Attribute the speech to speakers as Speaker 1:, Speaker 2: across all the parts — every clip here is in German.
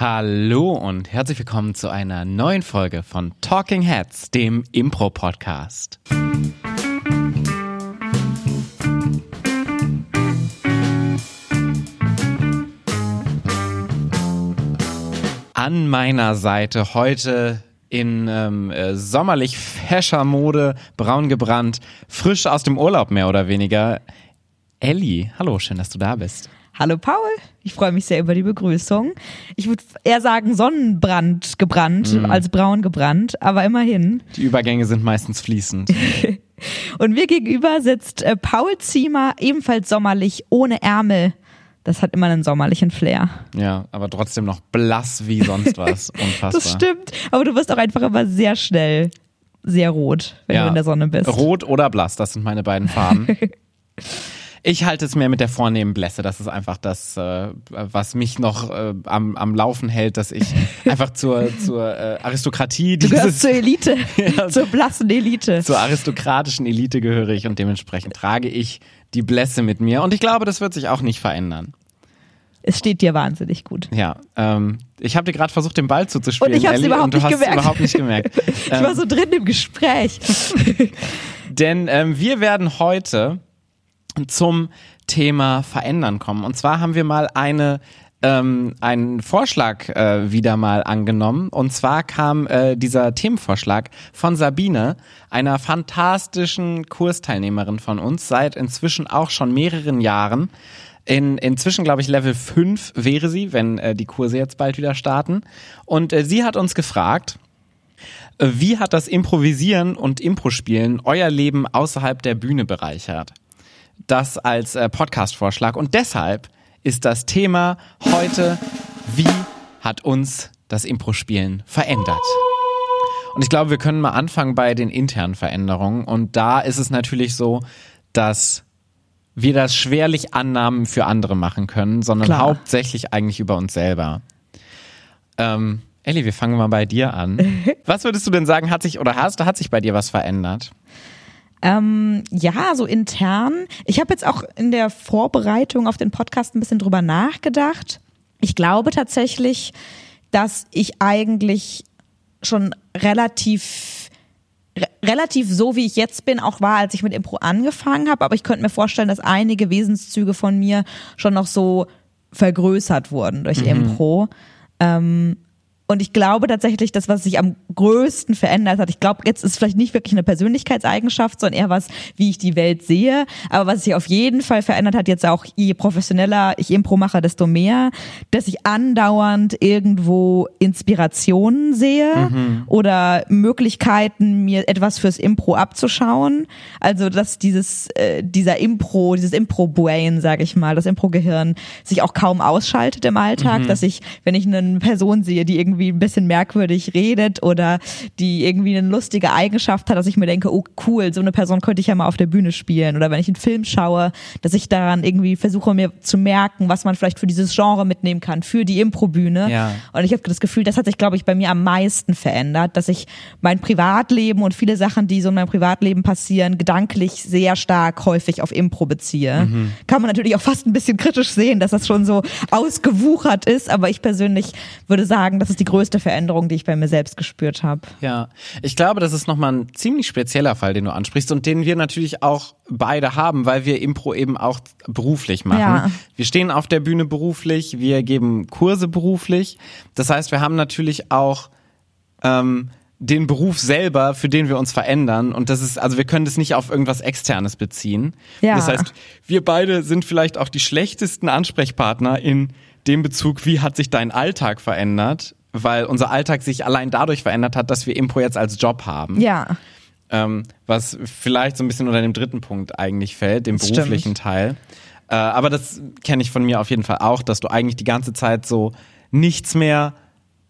Speaker 1: Hallo und herzlich willkommen zu einer neuen Folge von Talking Heads, dem Impro-Podcast. An meiner Seite heute in ähm, äh, sommerlich fescher Mode, braun gebrannt, frisch aus dem Urlaub mehr oder weniger. Elli, hallo, schön, dass du da bist.
Speaker 2: Hallo Paul, ich freue mich sehr über die Begrüßung. Ich würde eher sagen Sonnenbrand gebrannt
Speaker 1: Mhm.
Speaker 2: als braun gebrannt, aber immerhin.
Speaker 1: Die Übergänge sind meistens fließend.
Speaker 2: Und mir gegenüber sitzt äh, Paul Ziemer, ebenfalls sommerlich, ohne Ärmel. Das hat immer einen sommerlichen Flair.
Speaker 1: Ja, aber trotzdem noch blass wie sonst was. Unfassbar.
Speaker 2: Das stimmt, aber du wirst auch einfach immer sehr schnell sehr rot, wenn
Speaker 1: Ja.
Speaker 2: du in der Sonne bist.
Speaker 1: Rot oder blass, das sind meine beiden Farben. Ich halte es mehr mit der vornehmen Blässe. Das ist einfach das, äh, was mich noch äh, am, am Laufen hält, dass ich einfach zur, zur äh, Aristokratie
Speaker 2: Du gehörst
Speaker 1: dieses,
Speaker 2: zur Elite,
Speaker 1: Ja.
Speaker 2: zur blassen Elite.
Speaker 1: zur aristokratischen Elite gehöre ich und dementsprechend trage ich die Blässe mit mir. Und ich glaube, das wird sich auch nicht verändern.
Speaker 2: Es steht dir wahnsinnig gut.
Speaker 1: Ja, ähm, ich habe dir gerade versucht, den Ball zuzuspielen,
Speaker 2: Und ich hab's
Speaker 1: Elli,
Speaker 2: überhaupt nicht
Speaker 1: es
Speaker 2: gemerkt.
Speaker 1: überhaupt nicht gemerkt.
Speaker 2: Ich war so drin im Gespräch.
Speaker 1: Denn ähm, wir werden heute zum Thema Verändern kommen. Und zwar haben wir mal eine ähm, einen Vorschlag äh, wieder mal angenommen. Und zwar kam äh, dieser Themenvorschlag von Sabine, einer fantastischen Kursteilnehmerin von uns, seit inzwischen auch schon mehreren Jahren. In, inzwischen, glaube ich, Level 5 wäre sie, wenn äh, die Kurse jetzt bald wieder starten. Und äh, sie hat uns gefragt, äh, wie hat das Improvisieren und Impro-Spielen euer Leben außerhalb der Bühne bereichert? Das als äh, Podcast-Vorschlag. Und deshalb ist das Thema heute, wie hat uns das Impro-Spielen verändert? Und ich glaube, wir können mal anfangen bei den internen Veränderungen. Und da ist es natürlich so, dass wir das schwerlich Annahmen für andere machen können, sondern
Speaker 2: Klar.
Speaker 1: hauptsächlich eigentlich über uns selber. Ähm, Elli, wir fangen mal bei dir an. Was würdest du denn sagen, hat sich oder hast, hat sich bei dir was verändert?
Speaker 2: Ähm, ja, so intern. Ich habe jetzt auch in der Vorbereitung auf den Podcast ein bisschen drüber nachgedacht. Ich glaube tatsächlich, dass ich eigentlich schon relativ re relativ so wie ich jetzt bin auch war, als ich mit Impro angefangen habe, aber ich könnte mir vorstellen, dass einige Wesenszüge von mir schon noch so vergrößert wurden durch Impro. Ähm, und ich glaube tatsächlich, das, was sich am größten verändert hat, ich glaube, jetzt ist vielleicht nicht wirklich eine Persönlichkeitseigenschaft, sondern eher was, wie ich die Welt sehe. Aber was sich auf jeden Fall verändert hat, jetzt auch je professioneller ich Impro mache, desto mehr, dass ich andauernd irgendwo Inspirationen sehe oder Möglichkeiten, mir etwas fürs Impro abzuschauen. Also, dass dieses, äh, dieser Impro, dieses Impro-Brain, sage ich mal, das Impro-Gehirn sich auch kaum ausschaltet im Alltag, dass ich, wenn ich eine Person sehe, die irgendwie ein bisschen merkwürdig redet oder die irgendwie eine lustige Eigenschaft hat, dass ich mir denke, oh cool, so eine Person könnte ich ja mal auf der Bühne spielen. Oder wenn ich einen Film schaue, dass ich daran irgendwie versuche mir zu merken, was man vielleicht für dieses Genre mitnehmen kann, für die Improbühne.
Speaker 1: Ja.
Speaker 2: Und ich habe das Gefühl, das hat sich, glaube ich, bei mir am meisten verändert, dass ich mein Privatleben und viele Sachen, die so in meinem Privatleben passieren, gedanklich sehr stark häufig auf Impro beziehe. Kann man natürlich auch fast ein bisschen kritisch sehen, dass das schon so ausgewuchert ist, aber ich persönlich würde sagen, das ist die größte Veränderung, die ich bei mir selbst gespürt habe.
Speaker 1: Ja, ich glaube, das ist nochmal ein ziemlich spezieller Fall, den du ansprichst und den wir natürlich auch beide haben, weil wir Impro eben auch beruflich machen.
Speaker 2: Ja.
Speaker 1: Wir stehen auf der Bühne beruflich, wir geben Kurse beruflich. Das heißt, wir haben natürlich auch ähm, den Beruf selber, für den wir uns verändern. Und das ist, also wir können das nicht auf irgendwas Externes beziehen.
Speaker 2: Ja.
Speaker 1: Das heißt, wir beide sind vielleicht auch die schlechtesten Ansprechpartner in dem Bezug, wie hat sich dein Alltag verändert, weil unser Alltag sich allein dadurch verändert hat, dass wir Impro jetzt als Job haben.
Speaker 2: Ja,
Speaker 1: Ähm, was vielleicht so ein bisschen unter dem dritten Punkt eigentlich fällt, dem
Speaker 2: Das
Speaker 1: beruflichen
Speaker 2: stimmt.
Speaker 1: Teil. Äh, aber das kenne ich von mir auf jeden Fall auch, dass du eigentlich die ganze Zeit so nichts mehr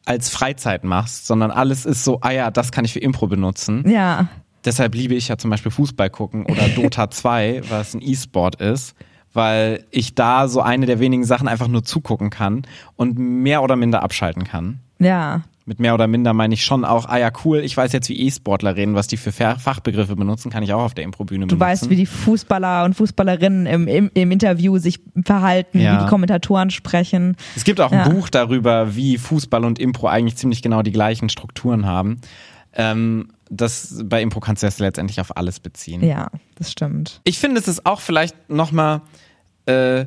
Speaker 1: als Freizeit machst, sondern alles ist so, ah ja, das kann ich für Impro benutzen.
Speaker 2: ja.
Speaker 1: Deshalb liebe ich ja zum Beispiel Fußball gucken oder Dota 2, was ein E-Sport ist, weil ich da so eine der wenigen Sachen einfach nur zugucken kann und mehr oder minder abschalten kann.
Speaker 2: Ja.
Speaker 1: mit mehr oder minder meine ich schon auch, ah ja, cool, ich weiß jetzt, wie E-Sportler reden, was die für Fachbegriffe benutzen, kann ich auch auf der Improbühne benutzen.
Speaker 2: Du weißt, wie die Fußballer und Fußballerinnen im, im, im Interview sich verhalten,
Speaker 1: Ja.
Speaker 2: wie die Kommentatoren sprechen.
Speaker 1: Es gibt auch
Speaker 2: Ja.
Speaker 1: ein Buch darüber, wie Fußball und Impro eigentlich ziemlich genau die gleichen Strukturen haben. Ähm, das bei Impro kannst du das letztendlich auf alles beziehen.
Speaker 2: Ja, das stimmt.
Speaker 1: Ich finde, es ist auch vielleicht nochmal äh,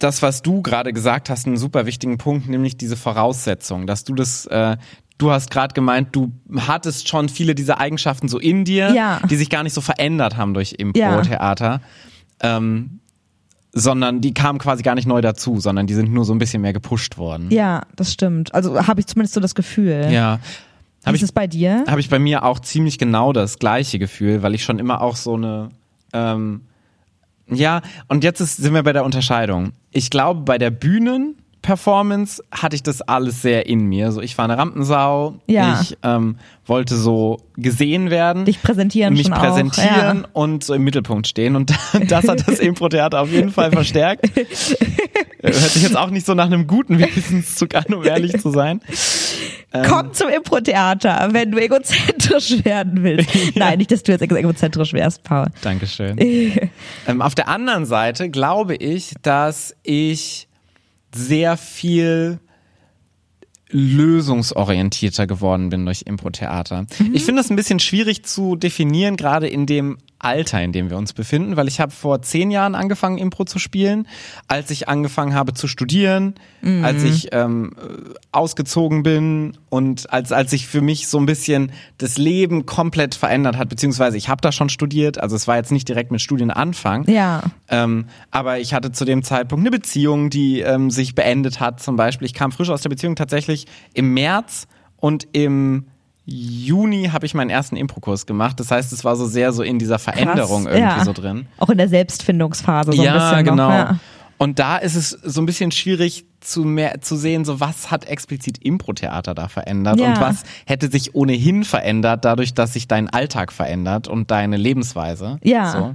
Speaker 1: das, was du gerade gesagt hast, einen super wichtigen Punkt, nämlich diese Voraussetzung, dass du das, äh, du hast gerade gemeint, du hattest schon viele dieser Eigenschaften so in dir,
Speaker 2: Ja.
Speaker 1: die sich gar nicht so verändert haben durch Impro-Theater. Ähm, sondern die kamen quasi gar nicht neu dazu, sondern die sind nur so ein bisschen mehr gepusht worden.
Speaker 2: Ja, das stimmt. Also habe ich zumindest so das Gefühl.
Speaker 1: Ja.
Speaker 2: Wie
Speaker 1: Habe
Speaker 2: ist
Speaker 1: ich,
Speaker 2: es bei dir?
Speaker 1: hab ich bei mir auch ziemlich genau das gleiche Gefühl, weil ich schon immer auch so eine ähm, ja, und jetzt ist, sind wir bei der Unterscheidung. Ich glaube, bei der Bühnenperformance hatte ich das alles sehr in mir. So, ich war eine Rampensau,
Speaker 2: Ja.
Speaker 1: ich ähm, wollte so gesehen werden,
Speaker 2: Dich präsentieren
Speaker 1: mich
Speaker 2: schon auch,
Speaker 1: präsentieren
Speaker 2: ja.
Speaker 1: und so im Mittelpunkt stehen. Und das hat das Impro-Theater auf jeden Fall verstärkt. Hört sich jetzt auch nicht so nach einem guten Wesenszug an, um ehrlich zu sein. Ähm.
Speaker 2: Komm zum Impro-Theater, wenn du egozentrisch werden willst. Nein, nicht, dass du jetzt egozentrisch wärst, Paul.
Speaker 1: Dankeschön. ähm, auf der anderen Seite glaube ich, dass ich sehr viel lösungsorientierter geworden bin durch Impro-Theater. Ich finde das ein bisschen schwierig zu definieren, gerade in dem Alter, in dem wir uns befinden, weil ich habe vor zehn Jahren angefangen, Impro zu spielen, als ich angefangen habe zu studieren, als ich ähm, äh, ausgezogen bin und als, als sich für mich so ein bisschen das Leben komplett verändert hat, beziehungsweise ich habe da schon studiert, also es war jetzt nicht direkt mit Studienanfang.
Speaker 2: Ja.
Speaker 1: Ähm, aber ich hatte zu dem Zeitpunkt eine Beziehung, die ähm, sich beendet hat. Zum Beispiel, ich kam frisch aus der Beziehung tatsächlich im März und im Juni habe ich meinen ersten Impro-Kurs gemacht. Das heißt, es war so sehr so in dieser Veränderung
Speaker 2: Krass,
Speaker 1: irgendwie
Speaker 2: ja.
Speaker 1: so drin.
Speaker 2: Auch in der Selbstfindungsphase so ein
Speaker 1: ja,
Speaker 2: bisschen
Speaker 1: genau.
Speaker 2: noch. Ja.
Speaker 1: Und da ist es so ein bisschen schwierig zu mehr zu sehen, so was hat explizit Impro-Theater da verändert
Speaker 2: Ja.
Speaker 1: und was hätte sich ohnehin verändert, dadurch, dass sich dein Alltag verändert und deine Lebensweise.
Speaker 2: Ja.
Speaker 1: So.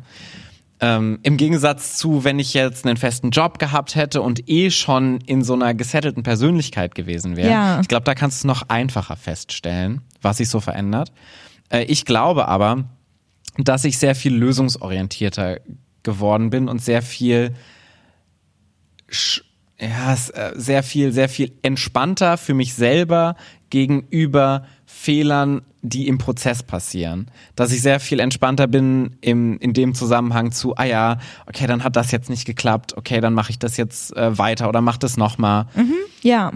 Speaker 1: Ähm, Im Gegensatz zu, wenn ich jetzt einen festen Job gehabt hätte und eh schon in so einer gesettelten Persönlichkeit gewesen wäre.
Speaker 2: Ja.
Speaker 1: Ich glaube, da kannst du es noch einfacher feststellen, was sich so verändert. Äh, ich glaube aber, dass ich sehr viel lösungsorientierter geworden bin und sehr viel ja, äh, sehr viel, sehr viel entspannter für mich selber gegenüber Fehlern, die im Prozess passieren. Dass ich sehr viel entspannter bin im, in dem Zusammenhang zu, ah ja, okay, dann hat das jetzt nicht geklappt, okay, dann mache ich das jetzt äh, weiter oder mach das nochmal.
Speaker 2: ja.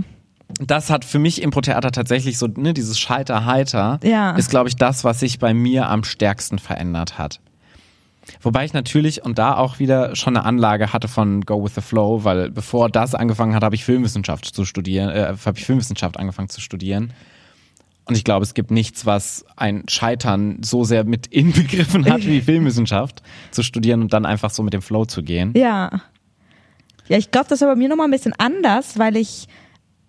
Speaker 1: Das hat für mich Impro-Theater tatsächlich so, ne, dieses Scheiter-Heiter
Speaker 2: Ja.
Speaker 1: ist, glaube ich, das, was sich bei mir am stärksten verändert hat. Wobei ich natürlich und da auch wieder schon eine Anlage hatte von Go with the Flow, weil bevor das angefangen hat, habe ich Filmwissenschaft zu studieren, äh, habe ich Filmwissenschaft angefangen zu studieren. Und ich glaube, es gibt nichts, was ein Scheitern so sehr mit inbegriffen hat wie Filmwissenschaft zu studieren und dann einfach so mit dem Flow zu gehen.
Speaker 2: Ja. Ja, ich glaube, das war bei mir nochmal ein bisschen anders, weil ich,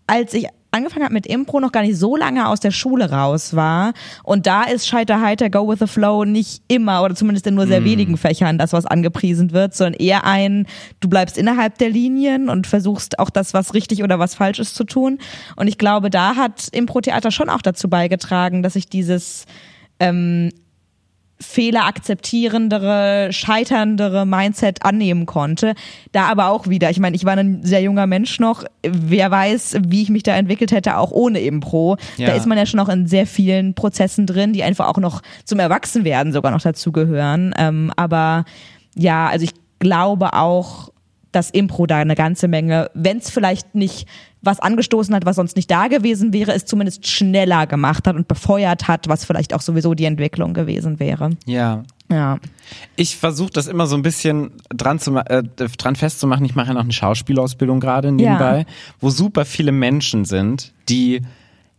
Speaker 2: als ich angefangen habe mit Impro, noch gar nicht so lange aus der Schule raus war. Und da ist Scheiter heiter, Go with the Flow nicht immer oder zumindest in nur sehr wenigen Fächern das, was angepriesen wird, sondern eher ein, du bleibst innerhalb der Linien und versuchst auch das, was richtig oder was falsch ist, zu tun. Und ich glaube, da hat Impro-Theater schon auch dazu beigetragen, dass ich dieses ähm, Fehler akzeptierendere, scheiterndere Mindset annehmen konnte. Da aber auch wieder, ich meine, ich war ein sehr junger Mensch noch. Wer weiß, wie ich mich da entwickelt hätte, auch ohne Impro.
Speaker 1: Ja.
Speaker 2: Da ist man ja schon noch in sehr vielen Prozessen drin, die einfach auch noch zum Erwachsenwerden sogar noch dazugehören. Ähm, aber ja, also ich glaube auch, dass Impro da eine ganze Menge, wenn es vielleicht nicht was angestoßen hat, was sonst nicht da gewesen wäre, es zumindest schneller gemacht hat und befeuert hat, was vielleicht auch sowieso die Entwicklung gewesen wäre.
Speaker 1: Ja.
Speaker 2: Ja.
Speaker 1: Ich versuche das immer so ein bisschen dran, zu, äh, dran festzumachen. Ich mache ja noch eine Schauspielausbildung gerade nebenbei,
Speaker 2: Ja.
Speaker 1: wo super viele Menschen sind, die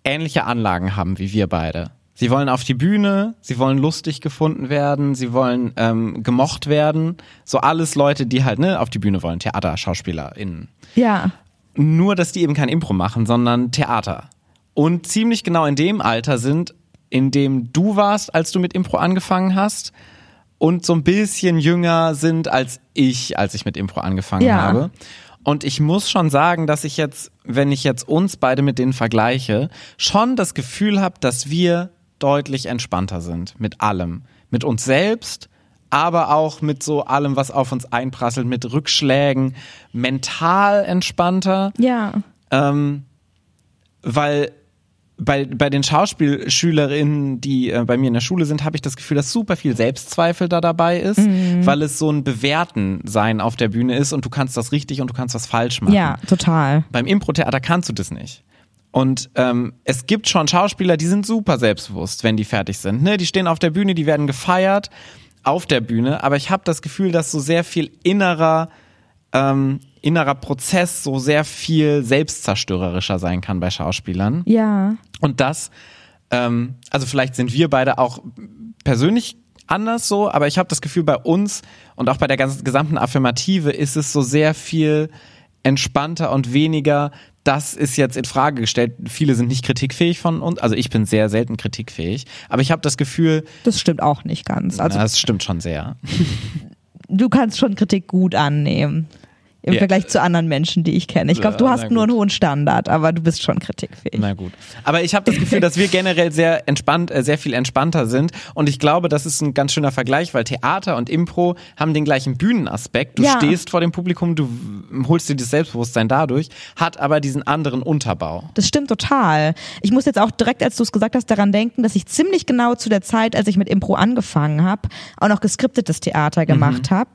Speaker 1: ähnliche Anlagen haben wie wir beide. Sie wollen auf die Bühne, sie wollen lustig gefunden werden, sie wollen ähm, gemocht werden. So alles Leute, die halt ne, auf die Bühne wollen, Theater, SchauspielerInnen.
Speaker 2: Ja.
Speaker 1: Nur, dass die eben kein Impro machen, sondern Theater. Und ziemlich genau in dem Alter sind, in dem du warst, als du mit Impro angefangen hast. Und so ein bisschen jünger sind als ich, als ich mit Impro angefangen
Speaker 2: Ja.
Speaker 1: habe. Und ich muss schon sagen, dass ich jetzt, wenn ich jetzt uns beide mit denen vergleiche, schon das Gefühl habe, dass wir deutlich entspannter sind mit allem. Mit uns selbst, aber auch mit so allem, was auf uns einprasselt, mit Rückschlägen, mental entspannter.
Speaker 2: Ja.
Speaker 1: Ähm, weil bei, bei den Schauspielschülerinnen, die äh, bei mir in der Schule sind, habe ich das Gefühl, dass super viel Selbstzweifel da dabei ist,
Speaker 2: Mhm.
Speaker 1: weil es so ein Bewerten sein auf der Bühne ist und du kannst das richtig und du kannst was falsch machen.
Speaker 2: Ja, total.
Speaker 1: Beim Impro-Theater kannst du das nicht. Und ähm, es gibt schon Schauspieler, die sind super selbstbewusst, wenn die fertig sind. Ne? Die stehen auf der Bühne, die werden gefeiert auf der Bühne, aber ich habe das Gefühl, dass so sehr viel innerer ähm, innerer Prozess so sehr viel selbstzerstörerischer sein kann bei Schauspielern.
Speaker 2: Ja.
Speaker 1: Und das, ähm, also vielleicht sind wir beide auch persönlich anders so, aber ich habe das Gefühl, bei uns und auch bei der ganzen gesamten Affirmative ist es so sehr viel entspannter und weniger, das ist jetzt in Frage gestellt. Viele sind nicht kritikfähig von uns, also ich bin sehr selten kritikfähig, aber ich habe das Gefühl,
Speaker 2: Das stimmt auch nicht ganz. Also
Speaker 1: na, das stimmt schon sehr.
Speaker 2: du kannst schon Kritik gut annehmen. Im
Speaker 1: Ja.
Speaker 2: Vergleich zu anderen Menschen, die ich kenne. Ich glaube, du hast nur einen hohen Standard, aber du bist schon kritikfähig.
Speaker 1: Na gut. Aber ich habe das Gefühl, dass wir generell sehr entspannt, äh, sehr viel entspannter sind. Und ich glaube, das ist ein ganz schöner Vergleich, weil Theater und Impro haben den gleichen Bühnenaspekt. Du
Speaker 2: Ja.
Speaker 1: stehst vor dem Publikum, du holst dir das Selbstbewusstsein dadurch, hat aber diesen anderen Unterbau.
Speaker 2: Das stimmt total. Ich muss jetzt auch direkt, als du es gesagt hast, daran denken, dass ich ziemlich genau zu der Zeit, als ich mit Impro angefangen habe, auch noch geskriptetes Theater gemacht habe.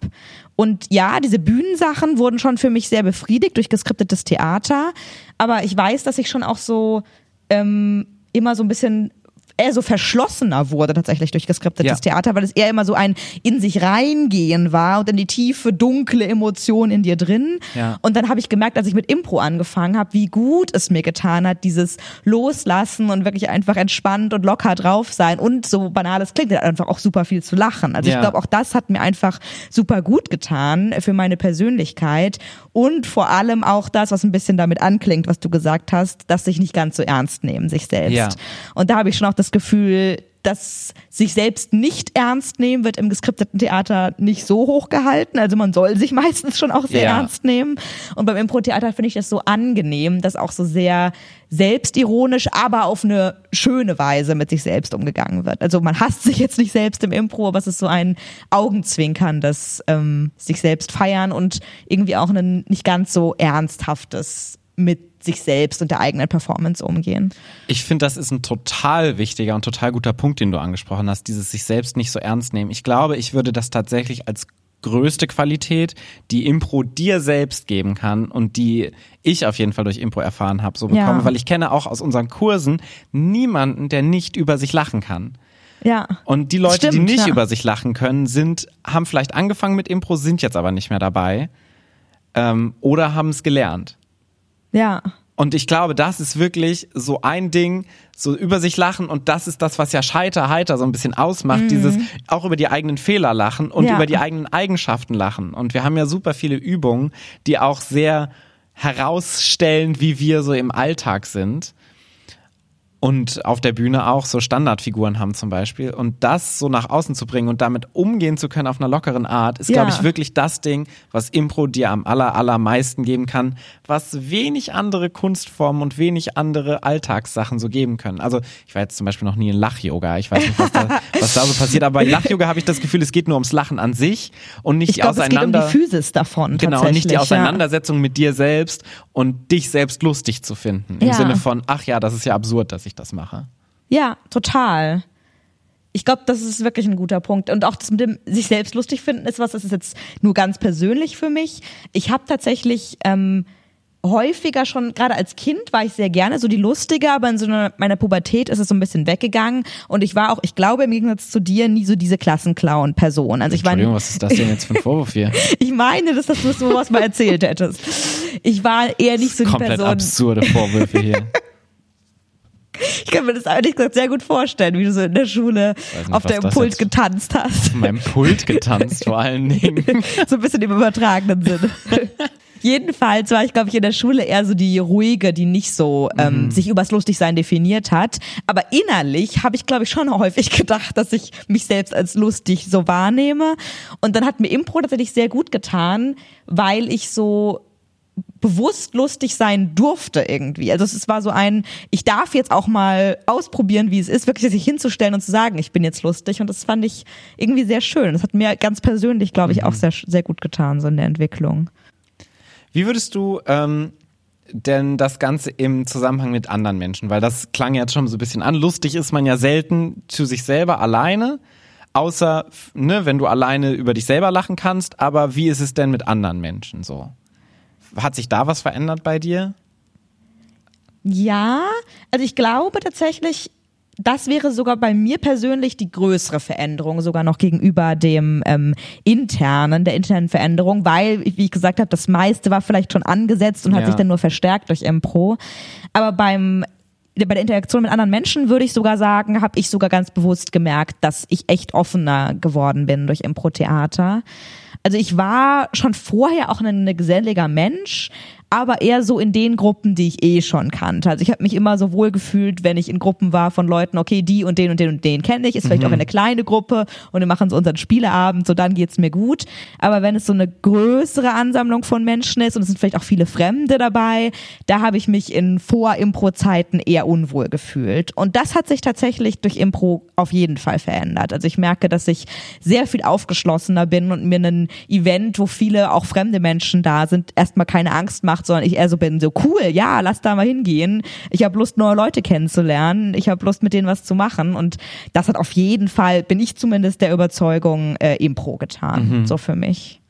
Speaker 2: Und ja, diese Bühnensachen wurden schon für mich sehr befriedigt durch geskriptetes Theater. Aber ich weiß, dass ich schon auch so ähm, immer so ein bisschen eher so verschlossener wurde tatsächlich durch geskriptetes
Speaker 1: Ja.
Speaker 2: Theater, weil es eher immer so ein in sich reingehen war und in die tiefe, dunkle Emotion in dir drin.
Speaker 1: Ja.
Speaker 2: Und dann habe ich gemerkt, als ich mit Impro angefangen habe, wie gut es mir getan hat, dieses Loslassen und wirklich einfach entspannt und locker drauf sein und so banal es klingt, einfach auch super viel zu lachen. Also
Speaker 1: Ja.
Speaker 2: ich glaube, auch das hat mir einfach super gut getan für meine Persönlichkeit und vor allem auch das, was ein bisschen damit anklingt, was du gesagt hast, dass sich nicht ganz so ernst nehmen, sich selbst.
Speaker 1: Ja.
Speaker 2: Und da habe ich schon auch das Gefühl, dass sich selbst nicht ernst nehmen wird im geskripteten Theater nicht so hoch gehalten. Also man soll sich meistens schon auch sehr
Speaker 1: Ja.
Speaker 2: ernst nehmen. Und beim Impro-Theater finde ich das so angenehm, dass auch so sehr selbstironisch, aber auf eine schöne Weise mit sich selbst umgegangen wird. Also man hasst sich jetzt nicht selbst im Impro, aber es ist so ein augenzwinkerndes ähm, sich selbst feiern und irgendwie auch ein nicht ganz so ernsthaftes mit sich selbst und der eigenen Performance umgehen.
Speaker 1: Ich finde, das ist ein total wichtiger und total guter Punkt, den du angesprochen hast, dieses sich selbst nicht so ernst nehmen. Ich glaube, ich würde das tatsächlich als größte Qualität, die Impro dir selbst geben kann und die ich auf jeden Fall durch Impro erfahren habe, so bekommen,
Speaker 2: Ja.
Speaker 1: weil ich kenne auch aus unseren Kursen niemanden, der nicht über sich lachen kann.
Speaker 2: Ja.
Speaker 1: Und die Leute, die
Speaker 2: Stimmt,
Speaker 1: nicht
Speaker 2: ja.
Speaker 1: über sich lachen können, sind, haben vielleicht angefangen mit Impro, sind jetzt aber nicht mehr dabei. Ähm, oder haben es gelernt.
Speaker 2: Ja.
Speaker 1: Und ich glaube, das ist wirklich so ein Ding, so über sich lachen und das ist das, was ja Scheiter heiter so ein bisschen ausmacht, dieses auch über die eigenen Fehler lachen und
Speaker 2: Mhm. Ja.
Speaker 1: über die eigenen Eigenschaften lachen. Und wir haben ja super viele Übungen, die auch sehr herausstellen, wie wir so im Alltag sind. Und auf der Bühne auch so Standardfiguren haben zum Beispiel. Und das so nach außen zu bringen und damit umgehen zu können auf einer lockeren Art, ist, glaube
Speaker 2: Ja.
Speaker 1: ich, wirklich das Ding, was Impro dir am aller, allermeisten geben kann, was wenig andere Kunstformen und wenig andere Alltagssachen so geben können. Also ich war jetzt zum Beispiel noch nie in Lach-Yoga. Ich weiß nicht, was da, was da so passiert. Aber bei Lach-Yoga habe ich das Gefühl, es geht nur ums Lachen an sich und nicht
Speaker 2: Ich
Speaker 1: die
Speaker 2: glaube, es geht um die
Speaker 1: Auseinander.
Speaker 2: Physis davon.
Speaker 1: Genau,
Speaker 2: tatsächlich,
Speaker 1: nicht die
Speaker 2: ja.
Speaker 1: Auseinandersetzung mit dir selbst und dich selbst lustig zu finden. Im
Speaker 2: Ja.
Speaker 1: Sinne von, ach ja, das ist ja absurd, dass ich das mache.
Speaker 2: Ja, total. Ich glaube, das ist wirklich ein guter Punkt. Und auch das mit dem sich selbst lustig finden ist was, das ist jetzt nur ganz persönlich für mich. Ich habe tatsächlich ähm, häufiger schon, gerade als Kind war ich sehr gerne so die Lustige, aber in so einer, meiner Pubertät ist es so ein bisschen weggegangen. Und ich war auch, ich glaube im Gegensatz zu dir, nie so diese Klassenclown-Person. Also ich war
Speaker 1: Entschuldigung, was ist das denn jetzt für ein Vorwurf hier?
Speaker 2: ich meine, dass das du sowas mal erzählt hättest. Ich war eher nicht so die
Speaker 1: Komplett
Speaker 2: Person.
Speaker 1: absurde Vorwürfe hier.
Speaker 2: Ich kann mir das ehrlich gesagt sehr gut vorstellen, wie du so in der Schule
Speaker 1: nicht,
Speaker 2: auf
Speaker 1: das
Speaker 2: Pult getanzt hast.
Speaker 1: In meinem Pult getanzt vor allen Dingen.
Speaker 2: so ein bisschen im übertragenen Sinne. Jedenfalls war ich, glaube ich, in der Schule eher so die ruhige, die nicht so ähm, sich übers Lustigsein definiert hat. Aber innerlich habe ich, glaube ich, schon häufig gedacht, dass ich mich selbst als lustig so wahrnehme. Und dann hat mir Impro tatsächlich sehr gut getan, weil ich so bewusst lustig sein durfte irgendwie. Also es war so ein, ich darf jetzt auch mal ausprobieren, wie es ist, wirklich sich hinzustellen und zu sagen, ich bin jetzt lustig. Und das fand ich irgendwie sehr schön. Das hat mir ganz persönlich, glaube ich, auch sehr, sehr gut getan, so in der Entwicklung.
Speaker 1: Wie würdest du ähm, denn das Ganze im Zusammenhang mit anderen Menschen? Weil das klang jetzt schon so ein bisschen an. Lustig ist man ja selten zu sich selber alleine. Außer, ne, wenn du alleine über dich selber lachen kannst, aber wie ist es denn mit anderen Menschen so? Hat sich da was verändert bei dir?
Speaker 2: Ja, also ich glaube tatsächlich, das wäre sogar bei mir persönlich die größere Veränderung, sogar noch gegenüber dem ähm, internen, der internen Veränderung, weil, wie ich gesagt habe, das meiste war vielleicht schon angesetzt und
Speaker 1: Ja.
Speaker 2: hat sich dann nur verstärkt durch Impro. Aber beim bei der Interaktion mit anderen Menschen würde ich sogar sagen, habe ich sogar ganz bewusst gemerkt, dass ich echt offener geworden bin durch Impro-Theater. Also ich war schon vorher auch ein, geselliger Mensch, aber eher so in den Gruppen, die ich eh schon kannte. Also ich habe mich immer so wohl gefühlt, wenn ich in Gruppen war von Leuten, okay, die und den und den und den kenne ich, ist vielleicht auch eine kleine Gruppe und wir machen so unseren Spieleabend, so dann geht's mir gut. Aber wenn es so eine größere Ansammlung von Menschen ist und es sind vielleicht auch viele Fremde dabei, da habe ich mich in Vor-Impro-Zeiten eher unwohl gefühlt. Und das hat sich tatsächlich durch Impro auf jeden Fall verändert. Also ich merke, dass ich sehr viel aufgeschlossener bin und mir ein Event, wo viele auch fremde Menschen da sind, erstmal keine Angst macht, sondern ich eher so bin, so cool, ja, lass da mal hingehen. Ich habe Lust, neue Leute kennenzulernen. Ich habe Lust, mit denen was zu machen. Und das hat auf jeden Fall, bin ich zumindest der Überzeugung, äh, Impro getan. So für mich.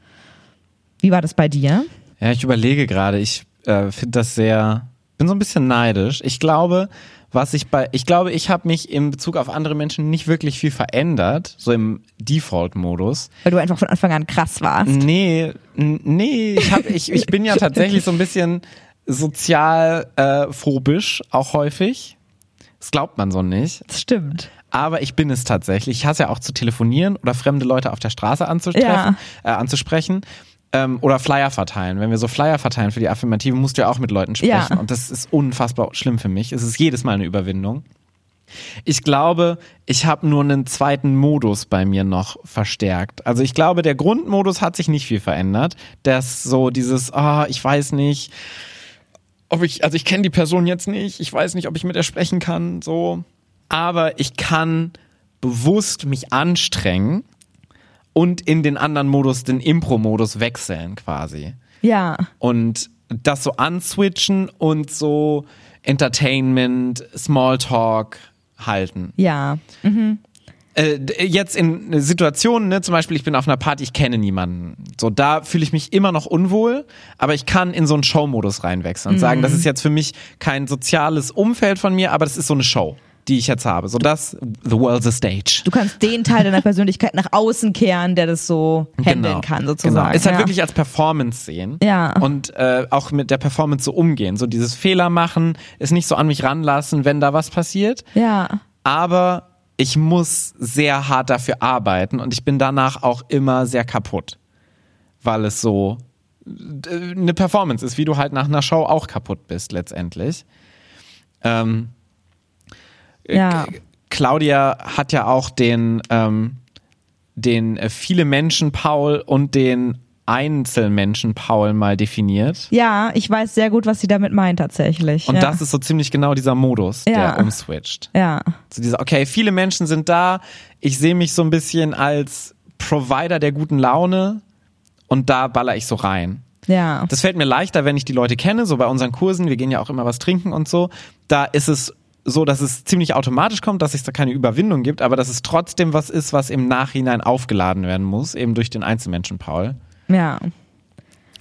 Speaker 2: Wie war das bei dir?
Speaker 1: Ja, ich überlege gerade. Ich äh, finde das sehr, bin so ein bisschen neidisch. Ich glaube, was ich bei, ich glaube, ich habe mich in Bezug auf andere Menschen nicht wirklich viel verändert, so im Default-Modus.
Speaker 2: Weil du einfach von Anfang an krass warst.
Speaker 1: Nee, nee, ich, hab, ich, ich bin ja tatsächlich so ein bisschen sozial äh, phobisch, auch häufig. Das glaubt man so nicht.
Speaker 2: Das stimmt.
Speaker 1: Aber ich bin es tatsächlich. Ich hasse ja auch zu telefonieren oder fremde Leute auf der Straße anzutreffen, äh, anzusprechen. Ähm, oder Flyer verteilen. Wenn wir so Flyer verteilen für die Affirmative, musst du ja auch mit Leuten sprechen.
Speaker 2: Ja.
Speaker 1: Und das ist unfassbar schlimm für mich. Es ist jedes Mal eine Überwindung. Ich glaube, ich habe nur einen zweiten Modus bei mir noch verstärkt. Also ich glaube, der Grundmodus hat sich nicht viel verändert. Das so dieses, ah, ich weiß nicht, ob ich, also ich kenne die Person jetzt nicht, ich weiß nicht, ob ich mit ihr sprechen kann, so. Aber ich kann bewusst mich anstrengen und in den anderen Modus, den Impro-Modus wechseln quasi
Speaker 2: Ja.
Speaker 1: und das so answitchen und so Entertainment, Smalltalk halten.
Speaker 2: Ja.
Speaker 1: Äh, d- jetzt in Situationen, ne, zum Beispiel ich bin auf einer Party, ich kenne niemanden. So, da fühle ich mich immer noch unwohl, aber ich kann in so einen Show-Modus reinwechseln und sagen, das ist jetzt für mich kein soziales Umfeld von mir, aber das ist so eine Show, die ich jetzt habe. So das, the world's a stage.
Speaker 2: Du kannst den Teil deiner Persönlichkeit nach außen kehren, der das so handeln kann, sozusagen.
Speaker 1: Genau. Ist halt
Speaker 2: ja.
Speaker 1: wirklich als Performance sehen.
Speaker 2: Ja.
Speaker 1: Und äh, auch mit der Performance so umgehen. So dieses Fehler machen, es nicht so an mich ranlassen, wenn da was passiert.
Speaker 2: Ja.
Speaker 1: Aber ich muss sehr hart dafür arbeiten und ich bin danach auch immer sehr kaputt. Weil es so äh, eine Performance ist, wie du halt nach einer Show auch kaputt bist letztendlich. Ähm,
Speaker 2: Ja.
Speaker 1: K- Claudia hat ja auch den, ähm, den äh, viele Menschen Paul und den Einzelmenschen Paul mal definiert.
Speaker 2: Ja, ich weiß sehr gut, was sie damit meint tatsächlich.
Speaker 1: Und
Speaker 2: ja.
Speaker 1: das ist so ziemlich genau dieser Modus,
Speaker 2: Ja.
Speaker 1: der umswitcht.
Speaker 2: ja.
Speaker 1: So dieser, okay, viele Menschen sind da, ich sehe mich so ein bisschen als Provider der guten Laune und da baller ich so rein.
Speaker 2: Ja.
Speaker 1: Das fällt mir leichter, wenn ich die Leute kenne, so bei unseren Kursen, wir gehen ja auch immer was trinken und so. Da ist es so, dass es ziemlich automatisch kommt, dass es da keine Überwindung gibt, aber dass es trotzdem was ist, was im Nachhinein aufgeladen werden muss, eben durch den Einzelmenschen Paul,
Speaker 2: ja.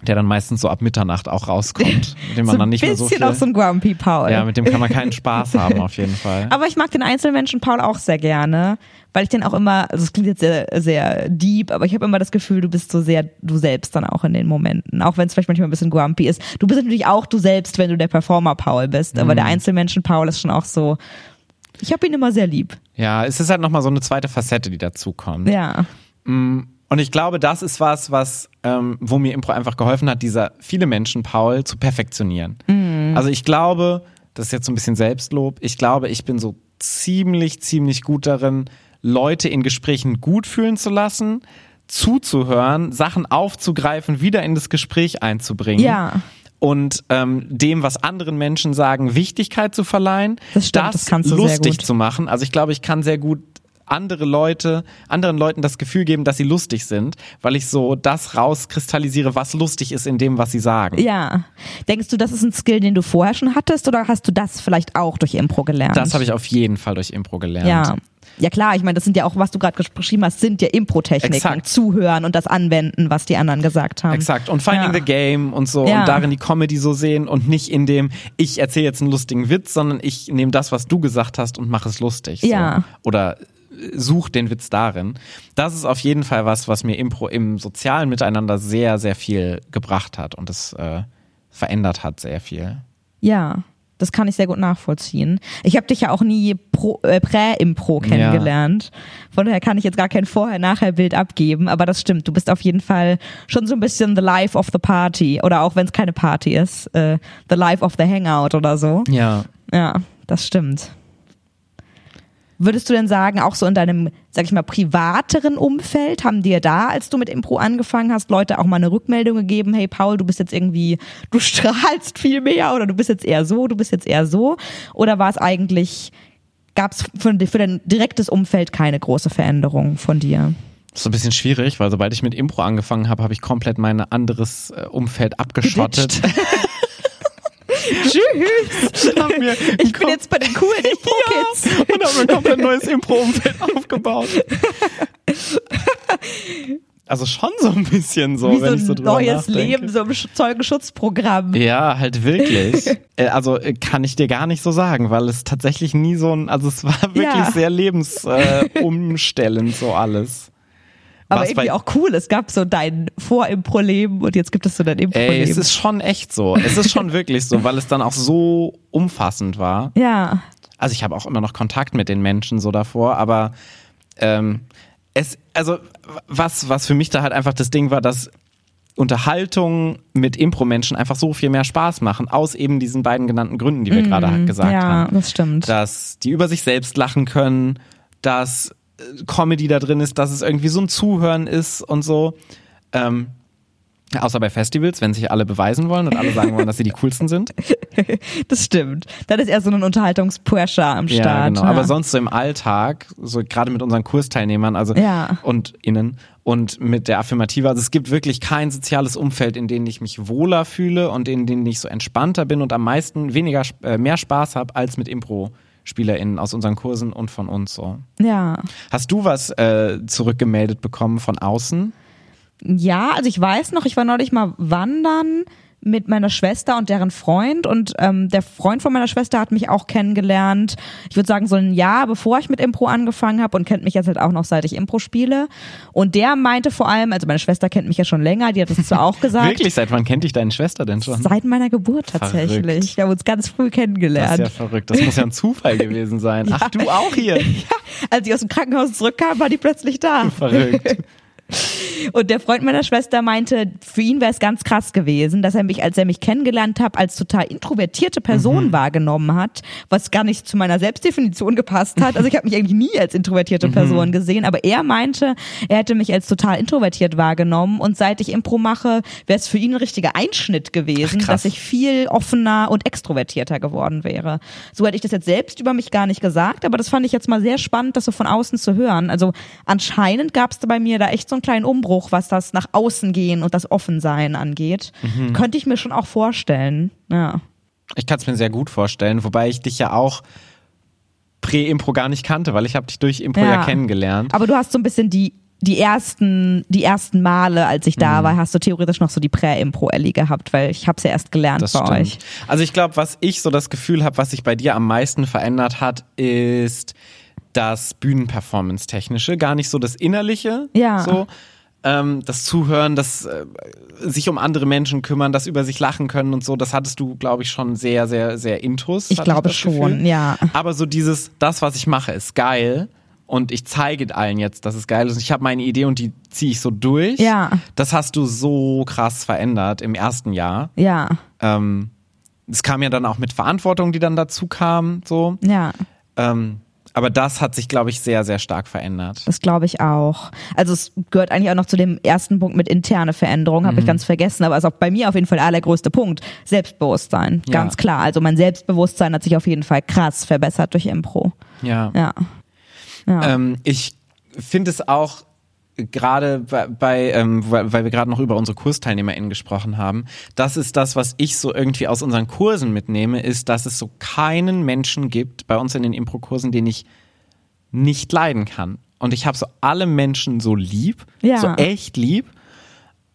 Speaker 1: Der dann meistens so ab Mitternacht auch rauskommt, mit dem man
Speaker 2: so
Speaker 1: dann nicht mehr so
Speaker 2: bisschen
Speaker 1: viel,
Speaker 2: auch so ein Grumpy Paul.
Speaker 1: ja, mit dem kann man keinen Spaß haben auf jeden Fall.
Speaker 2: Aber ich mag den Einzelmenschen Paul auch sehr gerne, weil ich den auch immer, also es klingt jetzt sehr, sehr deep, aber ich habe immer das Gefühl, du bist so sehr du selbst dann auch in den Momenten. Auch wenn es vielleicht manchmal ein bisschen grumpy ist. Du bist natürlich auch du selbst, wenn du der Performer Paul bist, aber
Speaker 1: Mhm.
Speaker 2: der Einzelmenschen Paul ist schon auch so, ich habe ihn immer sehr lieb.
Speaker 1: Ja, es ist halt nochmal so eine zweite Facette, die dazukommt.
Speaker 2: Ja.
Speaker 1: Und ich glaube, das ist was, was, ähm, wo mir Impro einfach geholfen hat, dieser viele Menschen, Paul, zu perfektionieren. Also ich glaube, das ist jetzt so ein bisschen Selbstlob, ich glaube, ich bin so ziemlich, ziemlich gut darin, Leute in Gesprächen gut fühlen zu lassen, zuzuhören, Sachen aufzugreifen, wieder in das Gespräch einzubringen.
Speaker 2: Ja.
Speaker 1: und ähm, dem, was anderen Menschen sagen, Wichtigkeit zu verleihen,
Speaker 2: Das stimmt, das kannst du
Speaker 1: lustig zu machen. Also ich glaube, ich kann sehr gut andere Leute, anderen Leuten das Gefühl geben, dass sie lustig sind, weil ich so das rauskristallisiere, was lustig ist in dem, was sie sagen.
Speaker 2: Ja. Denkst du, das ist ein Skill, den du vorher schon hattest oder hast du das vielleicht auch durch Impro gelernt?
Speaker 1: Das habe ich auf jeden Fall durch Impro gelernt.
Speaker 2: Ja. Ja klar, ich meine, das sind ja auch, was du gerade beschrieben hast, sind ja Impro-Techniken. Zuhören und das anwenden, was die anderen gesagt haben.
Speaker 1: Exakt. Und Finding
Speaker 2: Ja.
Speaker 1: the Game und so
Speaker 2: Ja.
Speaker 1: und darin die Comedy so sehen und nicht in dem, ich erzähle jetzt einen lustigen Witz, sondern ich nehme das, was du gesagt hast und mache es lustig. So.
Speaker 2: Ja.
Speaker 1: Oder äh, such den Witz darin. Das ist auf jeden Fall was, was mir Impro im sozialen Miteinander sehr, sehr viel gebracht hat und es äh, verändert hat sehr viel.
Speaker 2: Ja, das kann ich sehr gut nachvollziehen. Ich habe dich ja auch nie äh, Prä-Impro kennengelernt. Von daher kann ich jetzt gar kein Vorher-Nachher-Bild abgeben, aber das stimmt. Du bist auf jeden Fall schon so ein bisschen the life of the party oder auch wenn es keine Party ist, äh, the life of the hangout oder so.
Speaker 1: Ja.
Speaker 2: Ja, das stimmt. Würdest du denn sagen, auch so in deinem, sag ich mal, privateren Umfeld, haben dir da, als du mit Impro angefangen hast, Leute auch mal eine Rückmeldung gegeben, hey Paul, du bist jetzt irgendwie, du strahlst viel mehr oder du bist jetzt eher so, du bist jetzt eher so? Oder war es eigentlich, gab es für, für dein direktes Umfeld keine große Veränderung von dir?
Speaker 1: Das ist so ein bisschen schwierig, weil sobald ich mit Impro angefangen habe, habe ich komplett mein anderes äh, Umfeld abgeschottet.
Speaker 2: Tschüss!
Speaker 1: Mir
Speaker 2: Ich bin jetzt bei den coolen Impro-Kids.
Speaker 1: und habe mir ein komplett neues Impro-Umfeld aufgebaut. Also schon so ein bisschen so,
Speaker 2: Wie so
Speaker 1: wenn
Speaker 2: ein
Speaker 1: ich so drüber
Speaker 2: neues
Speaker 1: nachdenke.
Speaker 2: Leben, so im Sch- Zeugenschutzprogramm.
Speaker 1: Ja, halt wirklich. Äh, also äh, kann ich dir gar nicht so sagen, weil es tatsächlich nie so ein, also es war wirklich
Speaker 2: Ja.
Speaker 1: sehr lebensumstellend äh, so alles.
Speaker 2: Aber
Speaker 1: Was
Speaker 2: irgendwie
Speaker 1: bei-
Speaker 2: auch cool. Es gab so dein Vor-Impro-Leben und jetzt gibt es so dein
Speaker 1: Ey,
Speaker 2: Impro-Leben.
Speaker 1: es ist schon echt so. Es ist schon wirklich so, weil es dann auch so umfassend war.
Speaker 2: ja,
Speaker 1: also ich habe auch immer noch Kontakt mit den Menschen so davor, aber ähm, es, also was, was für mich da halt einfach das Ding war, dass Unterhaltung mit Impro-Menschen einfach so viel mehr Spaß machen, aus eben diesen beiden genannten Gründen, die wir gerade halt gesagt
Speaker 2: ja,
Speaker 1: haben.
Speaker 2: das stimmt.
Speaker 1: Dass die über sich selbst lachen können, dass Comedy da drin ist, dass es irgendwie so ein Zuhören ist und so. Ähm, außer bei Festivals, wenn sich alle beweisen wollen und alle sagen wollen, dass sie die coolsten sind.
Speaker 2: Das stimmt. Dann ist eher so ein Unterhaltungspressure am Start.
Speaker 1: Ja, genau. Aber sonst so im Alltag, so gerade mit unseren Kursteilnehmern, also
Speaker 2: Ja.
Speaker 1: und innen und mit der Affirmative, also es gibt wirklich kein soziales Umfeld, in dem ich mich wohler fühle und in dem ich so entspannter bin und am meisten weniger äh, mehr Spaß habe als mit Impro. SpielerInnen aus unseren Kursen und von uns so.
Speaker 2: ja.
Speaker 1: Hast du was äh, zurückgemeldet bekommen von außen?
Speaker 2: Ja, also ich weiß noch, ich war neulich mal wandern mit meiner Schwester und deren Freund und ähm, der Freund von meiner Schwester hat mich auch kennengelernt. Ich würde sagen so ein Jahr bevor ich mit Impro angefangen habe und kennt mich jetzt halt auch noch seit ich Impro spiele. Und der meinte vor allem, also meine Schwester kennt mich ja schon länger, die hat es zwar auch gesagt.
Speaker 1: Wirklich, seit wann kennt dich deine Schwester denn schon?
Speaker 2: Seit meiner Geburt tatsächlich.
Speaker 1: Verrückt.
Speaker 2: Wir haben uns ganz früh
Speaker 1: Das ist
Speaker 2: kennengelernt.
Speaker 1: ja verrückt. Das muss ja ein Zufall gewesen sein. Ach, du auch hier.
Speaker 2: Als ich aus dem Krankenhaus zurückkam, war die plötzlich da.
Speaker 1: Verrückt.
Speaker 2: Und der Freund meiner Schwester meinte, für ihn wäre es ganz krass gewesen, dass er mich, als er mich kennengelernt hat, als total introvertierte Person wahrgenommen hat, was gar nicht zu meiner Selbstdefinition gepasst hat. Also ich habe mich eigentlich nie als introvertierte Person gesehen, aber er meinte, er hätte mich als total introvertiert wahrgenommen und seit ich Impro mache, wäre es für ihn ein richtiger Einschnitt gewesen,
Speaker 1: Ach,
Speaker 2: dass ich viel offener und extrovertierter geworden wäre. So hätte ich das jetzt selbst über mich gar nicht gesagt, aber das fand ich jetzt mal sehr spannend, das so von außen zu hören. Also anscheinend gab es bei mir da echt so einen kleinen Umbruch, was das nach außen gehen und das Offensein angeht.
Speaker 1: Mhm.
Speaker 2: Könnte ich mir schon auch vorstellen. Ja.
Speaker 1: Ich kann es mir sehr gut vorstellen, wobei ich dich ja auch Prä-Impro gar nicht kannte, weil ich habe dich durch Impro ja,
Speaker 2: Ja.
Speaker 1: kennengelernt.
Speaker 2: Aber du hast so ein bisschen die die ersten die ersten Male, als ich
Speaker 1: Mhm.
Speaker 2: da war, hast du theoretisch noch so die Prä-Impro-Ellie gehabt, weil ich habe es ja erst gelernt
Speaker 1: Das
Speaker 2: bei
Speaker 1: stimmt.
Speaker 2: euch.
Speaker 1: Also ich glaube, was ich so das Gefühl habe, was sich bei dir am meisten verändert hat, ist das Bühnenperformance-Technische, gar nicht so das Innerliche.
Speaker 2: Ja.
Speaker 1: So. Ähm, das Zuhören, das äh, sich um andere Menschen kümmern, das über sich lachen können und so, das hattest du, glaube ich, schon sehr, sehr, sehr intus.
Speaker 2: Ich glaube
Speaker 1: das
Speaker 2: schon,
Speaker 1: Gefühl.
Speaker 2: ja.
Speaker 1: Aber so dieses, das, was ich mache, ist geil. Und ich zeige allen jetzt, dass es geil ist. Und ich habe meine Idee und die ziehe ich so durch.
Speaker 2: Ja.
Speaker 1: Das hast du so krass verändert im ersten Jahr.
Speaker 2: Ja.
Speaker 1: Ähm, es kam ja dann auch mit Verantwortung, die dann dazu kam, so.
Speaker 2: Ja.
Speaker 1: Ähm, Aber das hat sich, glaube ich, sehr, sehr stark verändert.
Speaker 2: Das glaube ich auch. Also es gehört eigentlich auch noch zu dem ersten Punkt mit interne Veränderung, habe ich ganz vergessen, aber ist auch bei mir auf jeden Fall der allergrößte Punkt. Selbstbewusstsein,
Speaker 1: Ja.
Speaker 2: ganz klar. Also mein Selbstbewusstsein hat sich auf jeden Fall krass verbessert durch Impro.
Speaker 1: Ja.
Speaker 2: Ja. Ja.
Speaker 1: Ähm, ich finde es auch gerade bei, bei ähm, weil, weil wir gerade noch über unsere KursteilnehmerInnen gesprochen haben, das ist das, was ich so irgendwie aus unseren Kursen mitnehme, ist, dass es so keinen Menschen gibt bei uns in den Impro-Kursen, den ich nicht leiden kann. Und ich habe so alle Menschen so lieb,
Speaker 2: Ja.
Speaker 1: so echt lieb.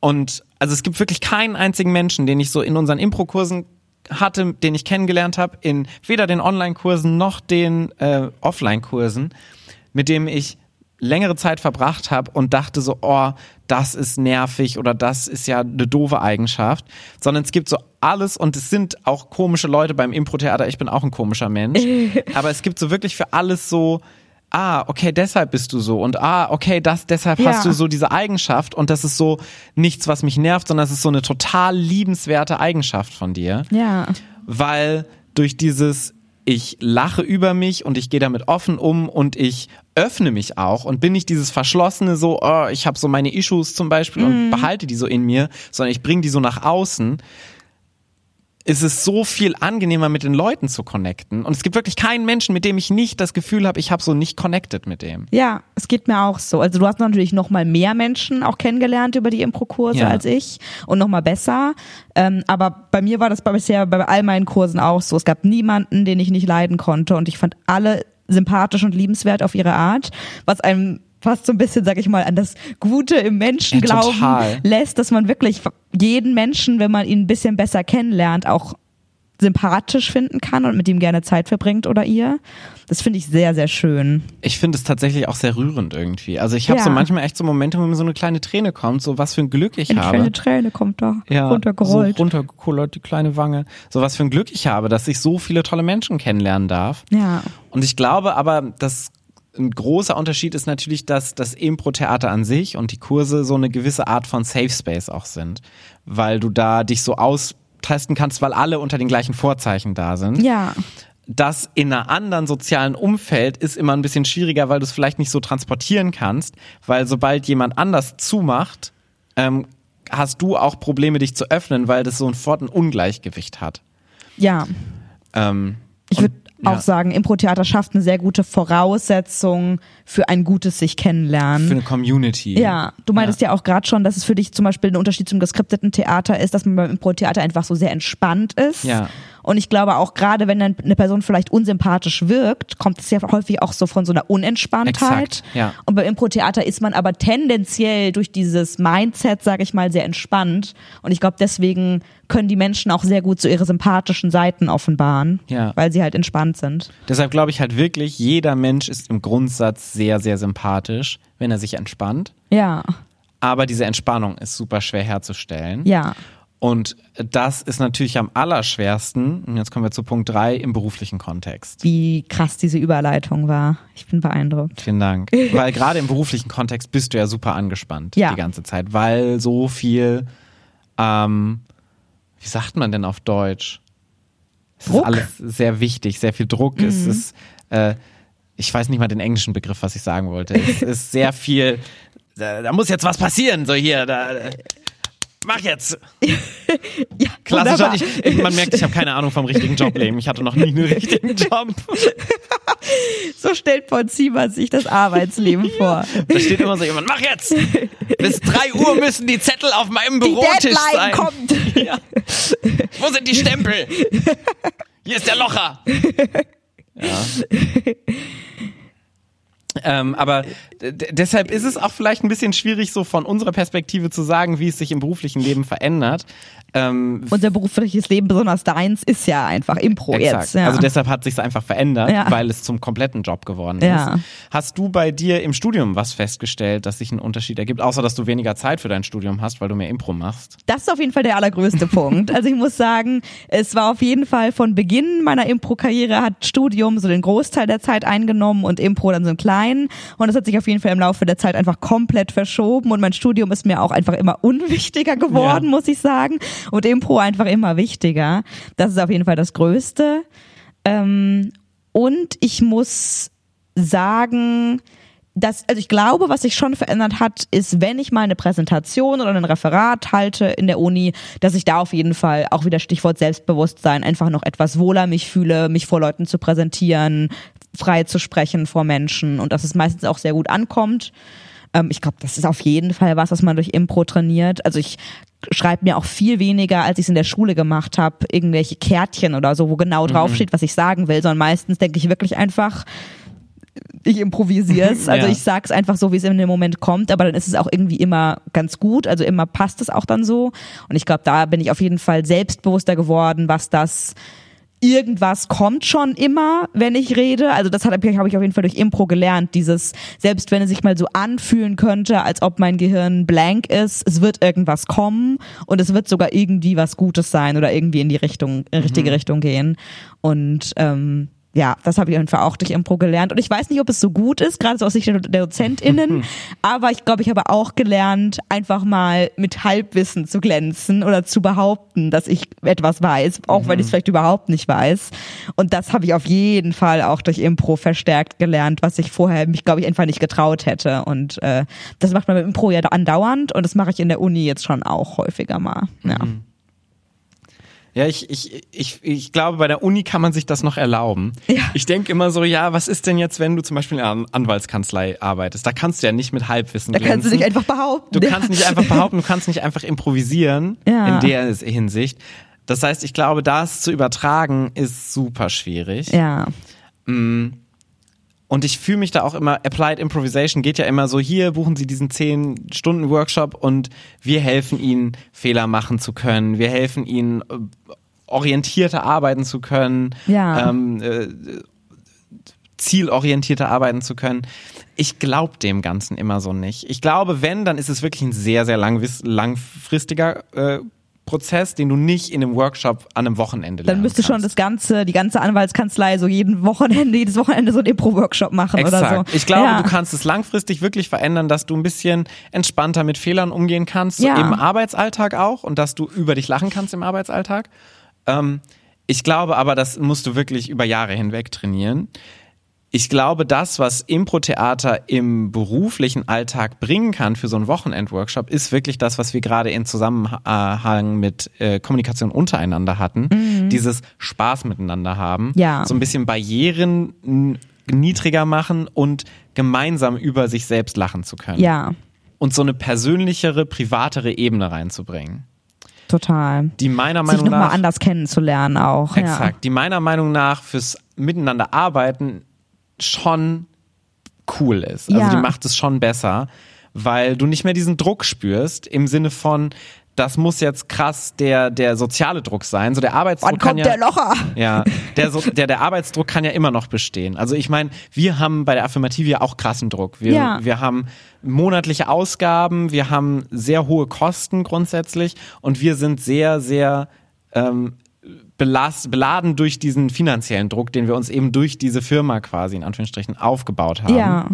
Speaker 1: Und also es gibt wirklich keinen einzigen Menschen, den ich so in unseren Impro-Kursen hatte, den ich kennengelernt habe, in weder den Online-Kursen noch den äh, Offline-Kursen, mit dem ich längere Zeit verbracht habe und dachte so, oh, das ist nervig oder das ist ja eine doofe Eigenschaft, sondern es gibt so alles und es sind auch komische Leute beim Impro-Theater, ich bin auch ein komischer Mensch, aber es gibt so wirklich für alles so, ah, okay, deshalb bist du so und ah, okay, das, deshalb
Speaker 2: Ja.
Speaker 1: hast du so diese Eigenschaft und das ist so nichts, was mich nervt, sondern es ist so eine total liebenswerte Eigenschaft von dir
Speaker 2: ja.
Speaker 1: weil durch dieses ich lache über mich und ich gehe damit offen um und ich öffne mich auch und bin nicht dieses verschlossene so, oh, ich habe so meine Issues zum Beispiel und behalte die so in mir, sondern ich bringe die so nach außen. Ist es so viel angenehmer mit den Leuten zu connecten und es gibt wirklich keinen Menschen, mit dem ich nicht das Gefühl habe, ich habe so nicht connected mit dem.
Speaker 2: Ja, es geht mir auch so. Also du hast natürlich noch mal mehr Menschen auch kennengelernt über die Impro-Kurse
Speaker 1: Ja.
Speaker 2: als ich und noch mal besser. Ähm, aber bei mir war das bisher bei all meinen Kursen auch so. Es gab niemanden, den ich nicht leiden konnte und ich fand alle sympathisch und liebenswert auf ihre Art, was einem fast so ein bisschen, sag ich mal, an das Gute im Menschen glauben lässt, dass man wirklich jeden Menschen, wenn man ihn ein bisschen besser kennenlernt, auch sympathisch finden kann und mit ihm gerne Zeit verbringt oder ihr. Das finde ich sehr, sehr schön.
Speaker 1: Ich finde es tatsächlich auch sehr rührend irgendwie. Also ich habe
Speaker 2: Ja.
Speaker 1: so manchmal echt so Momente, wo mir so eine kleine Träne kommt, so was für ein Glück ich
Speaker 2: Eine
Speaker 1: habe.
Speaker 2: kleine Träne kommt da
Speaker 1: ja,
Speaker 2: runtergerollt.
Speaker 1: So runtergekullert, die kleine Wange. So was für ein Glück ich habe, dass ich so viele tolle Menschen kennenlernen darf.
Speaker 2: ja.
Speaker 1: Und ich glaube aber, dass ein großer Unterschied ist natürlich, dass das Impro-Theater an sich und die Kurse so eine gewisse Art von Safe Space auch sind. Weil du da dich so austesten kannst, weil alle unter den gleichen Vorzeichen da sind.
Speaker 2: Ja.
Speaker 1: Das in einer anderen sozialen Umfeld ist immer ein bisschen schwieriger, weil du es vielleicht nicht so transportieren kannst, weil sobald jemand anders zumacht, ähm, hast du auch Probleme, dich zu öffnen, weil das so sofort ein Ungleichgewicht hat.
Speaker 2: Ja.
Speaker 1: Ähm,
Speaker 2: Ich würde
Speaker 1: ja.
Speaker 2: auch sagen, Impro-Theater schafft eine sehr gute Voraussetzung für ein gutes sich kennenlernen.
Speaker 1: für eine Community.
Speaker 2: Ja, du meintest ja, auch gerade schon, dass es für dich zum Beispiel ein Unterschied zum geskripteten Theater ist, dass man beim Impro-Theater einfach so sehr entspannt ist.
Speaker 1: Ja.
Speaker 2: Und ich glaube auch gerade, wenn eine Person vielleicht unsympathisch wirkt, kommt es ja häufig auch so von so einer Unentspanntheit.
Speaker 1: Exakt, ja.
Speaker 2: Und beim Impro-Theater ist man aber tendenziell durch dieses Mindset, sage ich mal, sehr entspannt. Und ich glaube, deswegen können die Menschen auch sehr gut so ihre sympathischen Seiten offenbaren,
Speaker 1: Ja.
Speaker 2: weil sie halt entspannt sind.
Speaker 1: Deshalb glaube ich halt wirklich, jeder Mensch ist im Grundsatz sehr, sehr sympathisch, wenn er sich entspannt.
Speaker 2: Ja,
Speaker 1: Aber diese Entspannung ist super schwer herzustellen.
Speaker 2: ja.
Speaker 1: Und das ist natürlich am allerschwersten, und jetzt kommen wir zu Punkt drei im beruflichen Kontext.
Speaker 2: Wie krass diese Überleitung war. Ich bin beeindruckt.
Speaker 1: Vielen Dank. Weil gerade im beruflichen Kontext bist du ja super angespannt
Speaker 2: Ja.
Speaker 1: die ganze Zeit, weil so viel, ähm, wie sagt man denn auf Deutsch? Es
Speaker 2: Druck?
Speaker 1: ist alles sehr wichtig, sehr viel Druck. Es ist, äh, ich weiß nicht mal den englischen Begriff, was ich sagen wollte. Es ist sehr viel, da, da muss jetzt was passieren, so hier, da, mach jetzt.
Speaker 2: Ja,
Speaker 1: Klassisch,
Speaker 2: wunderbar.
Speaker 1: ich, man merkt, ich habe keine Ahnung vom richtigen Jobleben. Ich hatte noch nie einen richtigen Job.
Speaker 2: So stellt Paul Ziemer sich das Arbeitsleben vor.
Speaker 1: Da steht immer so jemand, mach jetzt! Bis drei Uhr müssen die Zettel auf meinem Bürotisch sein.
Speaker 2: kommt.
Speaker 1: Ja. Wo sind die Stempel? Hier ist der Locher. Ja. Ähm, aber deshalb ist es auch vielleicht ein bisschen schwierig, so von unserer Perspektive zu sagen, wie es sich im beruflichen Leben verändert. Ähm,
Speaker 2: Unser berufliches Leben, besonders deins, ist ja einfach Impro
Speaker 1: Exakt.
Speaker 2: jetzt. Ja.
Speaker 1: Also deshalb hat sich einfach verändert,
Speaker 2: Ja.
Speaker 1: weil es zum kompletten Job geworden ist.
Speaker 2: Ja.
Speaker 1: Hast du bei dir im Studium was festgestellt, dass sich ein Unterschied ergibt, außer dass du weniger Zeit für dein Studium hast, weil du mehr Impro machst?
Speaker 2: Das ist auf jeden Fall der allergrößte Punkt. Also ich muss sagen, es war auf jeden Fall von Beginn meiner Impro-Karriere hat Studium so den Großteil der Zeit eingenommen und Impro dann so einen kleinen. Und das hat sich auf jeden Fall im Laufe der Zeit einfach komplett verschoben und mein Studium ist mir auch einfach immer unwichtiger geworden,
Speaker 1: Ja.
Speaker 2: muss ich sagen. Und Impro einfach immer wichtiger. Das ist auf jeden Fall das Größte. Ähm, und ich muss sagen, dass, also ich glaube, was sich schon verändert hat, ist, wenn ich mal eine Präsentation oder ein Referat halte in der Uni, dass ich da auf jeden Fall auch wieder Stichwort Selbstbewusstsein einfach noch etwas wohler mich fühle, mich vor Leuten zu präsentieren, frei zu sprechen vor Menschen und dass es meistens auch sehr gut ankommt. Ähm, ich glaube, das ist auf jeden Fall was, was man durch Impro trainiert. Also ich schreibe mir auch viel weniger, als ich es in der Schule gemacht habe, irgendwelche Kärtchen oder so, wo genau draufsteht, was ich sagen will, sondern meistens denke ich wirklich einfach, ich improvisiere es. Also
Speaker 1: Ja.
Speaker 2: ich sag's einfach so, wie es in dem Moment kommt, aber dann ist es auch irgendwie immer ganz gut. Also immer passt es auch dann so. Und ich glaube, da bin ich auf jeden Fall selbstbewusster geworden, was das irgendwas kommt schon immer, wenn ich rede. Also das habe ich auf jeden Fall durch Impro gelernt. Dieses, selbst wenn es sich mal so anfühlen könnte, als ob mein Gehirn blank ist, es wird irgendwas kommen und es wird sogar irgendwie was Gutes sein oder irgendwie in die Richtung, in richtige Richtung gehen. Und ähm, ja, das habe ich auf jeden Fall auch durch Impro gelernt. Und ich weiß nicht, ob es so gut ist, gerade so aus Sicht der DozentInnen, aber ich glaube, ich habe auch gelernt, einfach mal mit Halbwissen zu glänzen oder zu behaupten, dass ich etwas weiß, auch wenn ich es vielleicht überhaupt nicht weiß. Und das habe ich auf jeden Fall auch durch Impro verstärkt gelernt, was ich vorher mich, glaube ich, einfach nicht getraut hätte. Und äh, das macht man mit Impro ja andauernd und das mache ich in der Uni jetzt schon auch häufiger mal. Ja.
Speaker 1: Ja, ich, ich, ich, ich glaube, bei der Uni kann man sich das noch erlauben.
Speaker 2: Ja.
Speaker 1: Ich denke immer so, ja, was ist denn jetzt, wenn du zum Beispiel in einer Anwaltskanzlei arbeitest? Da kannst du ja nicht mit Halbwissen
Speaker 2: Da kannst du
Speaker 1: glänzen.
Speaker 2: dich einfach behaupten.
Speaker 1: Du kannst nicht einfach behaupten, du kannst nicht einfach improvisieren
Speaker 2: Ja.
Speaker 1: in der Hinsicht. Das heißt, ich glaube, das zu übertragen ist super schwierig.
Speaker 2: Ja.
Speaker 1: Und ich fühle mich da auch immer, Applied Improvisation geht ja immer so, hier buchen Sie diesen 10-Stunden-Workshop und wir helfen Ihnen, Fehler machen zu können. Wir helfen Ihnen, äh, orientierter arbeiten zu können.
Speaker 2: Ja.
Speaker 1: Ähm, äh, zielorientierter arbeiten zu können. Ich glaube dem Ganzen immer so nicht. Ich glaube, wenn, dann ist es wirklich ein sehr, sehr langfristiger äh, Prozess, den du nicht in einem Workshop an einem Wochenende
Speaker 2: Dann müsste schon das ganze, die ganze Anwaltskanzlei so jeden Wochenende, jedes Wochenende so ein Impro-Workshop machen
Speaker 1: Exakt.
Speaker 2: oder so.
Speaker 1: Ich glaube,
Speaker 2: ja.
Speaker 1: du kannst es langfristig wirklich verändern, dass du ein bisschen entspannter mit Fehlern umgehen kannst, so
Speaker 2: Ja.
Speaker 1: im Arbeitsalltag auch und dass du über dich lachen kannst im Arbeitsalltag. Ähm, ich glaube aber, das musst du wirklich über Jahre hinweg trainieren. Ich glaube, das, was Impro-Theater im beruflichen Alltag bringen kann für so einen Wochenend-Workshop, ist wirklich das, was wir gerade in Zusammenhang mit äh, Kommunikation untereinander hatten. Dieses Spaß miteinander haben.
Speaker 2: Mhm. Ja.
Speaker 1: So ein bisschen Barrieren niedriger machen und gemeinsam über sich selbst lachen zu können.
Speaker 2: Ja,
Speaker 1: Und so eine persönlichere, privatere Ebene reinzubringen.
Speaker 2: total.
Speaker 1: Die meiner
Speaker 2: Sich
Speaker 1: Meinung
Speaker 2: nochmal
Speaker 1: nach.
Speaker 2: anders kennenzulernen auch.
Speaker 1: Exakt. Die meiner Meinung nach fürs Miteinander arbeiten schon cool ist. Also
Speaker 2: Ja.
Speaker 1: die macht es schon besser, weil du nicht mehr diesen Druck spürst im Sinne von, das muss jetzt krass der, der soziale Druck sein. So der Arbeitsdruck
Speaker 2: Wann
Speaker 1: kann
Speaker 2: kommt
Speaker 1: ja,
Speaker 2: der Locher?
Speaker 1: Ja, der, so, der, der Arbeitsdruck kann ja immer noch bestehen. Also ich meine, wir haben bei der Affirmative ja auch krassen Druck. Wir,
Speaker 2: Ja.
Speaker 1: wir haben monatliche Ausgaben, wir haben sehr hohe Kosten grundsätzlich und wir sind sehr, sehr ähm, belast, beladen durch diesen finanziellen Druck, den wir uns eben durch diese Firma quasi in Anführungsstrichen aufgebaut haben.
Speaker 2: Ja,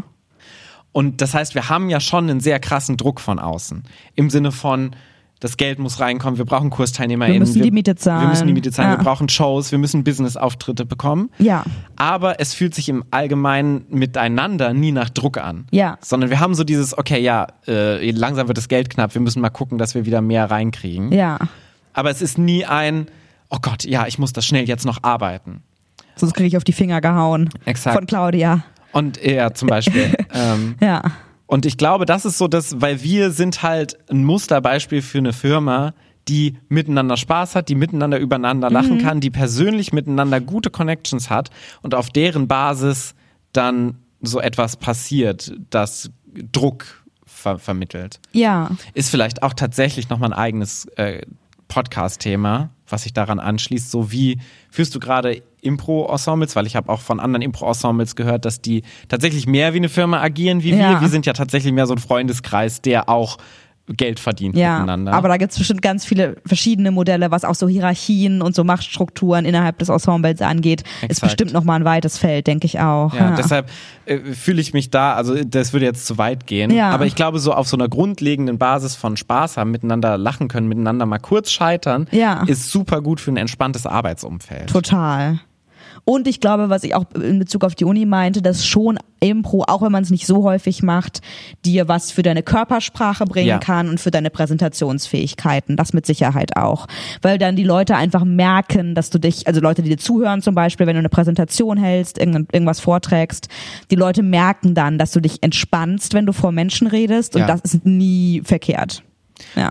Speaker 1: Und das heißt, wir haben ja schon einen sehr krassen Druck von außen. Im Sinne von, das Geld muss reinkommen, wir brauchen KursteilnehmerInnen.
Speaker 2: Wir müssen die Miete zahlen.
Speaker 1: Wir müssen die Miete zahlen,
Speaker 2: Ja.
Speaker 1: wir brauchen Shows, wir müssen Business-Auftritte bekommen.
Speaker 2: ja,
Speaker 1: Aber es fühlt sich im Allgemeinen miteinander nie nach Druck an.
Speaker 2: Ja.
Speaker 1: Sondern wir haben so dieses, okay, ja, äh, langsam wird das Geld knapp, wir müssen mal gucken, dass wir wieder mehr reinkriegen.
Speaker 2: ja.
Speaker 1: Aber es ist nie ein, oh Gott, ja, ich muss das schnell jetzt noch arbeiten.
Speaker 2: Sonst kriege ich auf die Finger gehauen.
Speaker 1: Exakt.
Speaker 2: Von Claudia.
Speaker 1: Und ja, zum Beispiel. ähm,
Speaker 2: Ja.
Speaker 1: Und ich glaube, das ist so das, weil wir sind halt ein Musterbeispiel für eine Firma, die miteinander Spaß hat, die miteinander übereinander lachen kann, die persönlich miteinander gute Connections hat und auf deren Basis dann so etwas passiert, das Druck ver vermittelt.
Speaker 2: Ja.
Speaker 1: Ist vielleicht auch tatsächlich nochmal ein eigenes äh, Podcast-Thema, was sich daran anschließt. So wie führst du gerade Impro-Ensembles, weil ich habe auch von anderen Impro-Ensembles gehört, dass die tatsächlich mehr wie eine Firma agieren wie
Speaker 2: Ja.
Speaker 1: wir. Wir sind ja tatsächlich mehr so ein Freundeskreis, der auch Geld verdient
Speaker 2: Ja,
Speaker 1: miteinander.
Speaker 2: aber da gibt's bestimmt ganz viele verschiedene Modelle, was auch so Hierarchien und so Machtstrukturen innerhalb des Ensembles angeht. Ist
Speaker 1: Exakt.
Speaker 2: bestimmt nochmal ein weites Feld, denke ich auch.
Speaker 1: ja, deshalb äh, fühle ich mich da, also das würde jetzt zu weit gehen,
Speaker 2: Ja.
Speaker 1: aber ich glaube so auf so einer grundlegenden Basis von Spaß haben, miteinander lachen können, miteinander mal kurz scheitern,
Speaker 2: Ja.
Speaker 1: ist super gut für ein entspanntes Arbeitsumfeld.
Speaker 2: Total. Und ich glaube, was ich auch in Bezug auf die Uni meinte, dass schon Impro, auch wenn man es nicht so häufig macht, dir was für deine Körpersprache bringen
Speaker 1: Ja.
Speaker 2: kann und für deine Präsentationsfähigkeiten. Das mit Sicherheit auch. Weil dann die Leute einfach merken, dass du dich, also Leute, die dir zuhören zum Beispiel, wenn du eine Präsentation hältst, irgend- irgendwas vorträgst, die Leute merken dann, dass du dich entspannst, wenn du vor Menschen redest und
Speaker 1: Ja.
Speaker 2: das ist nie verkehrt. Ja.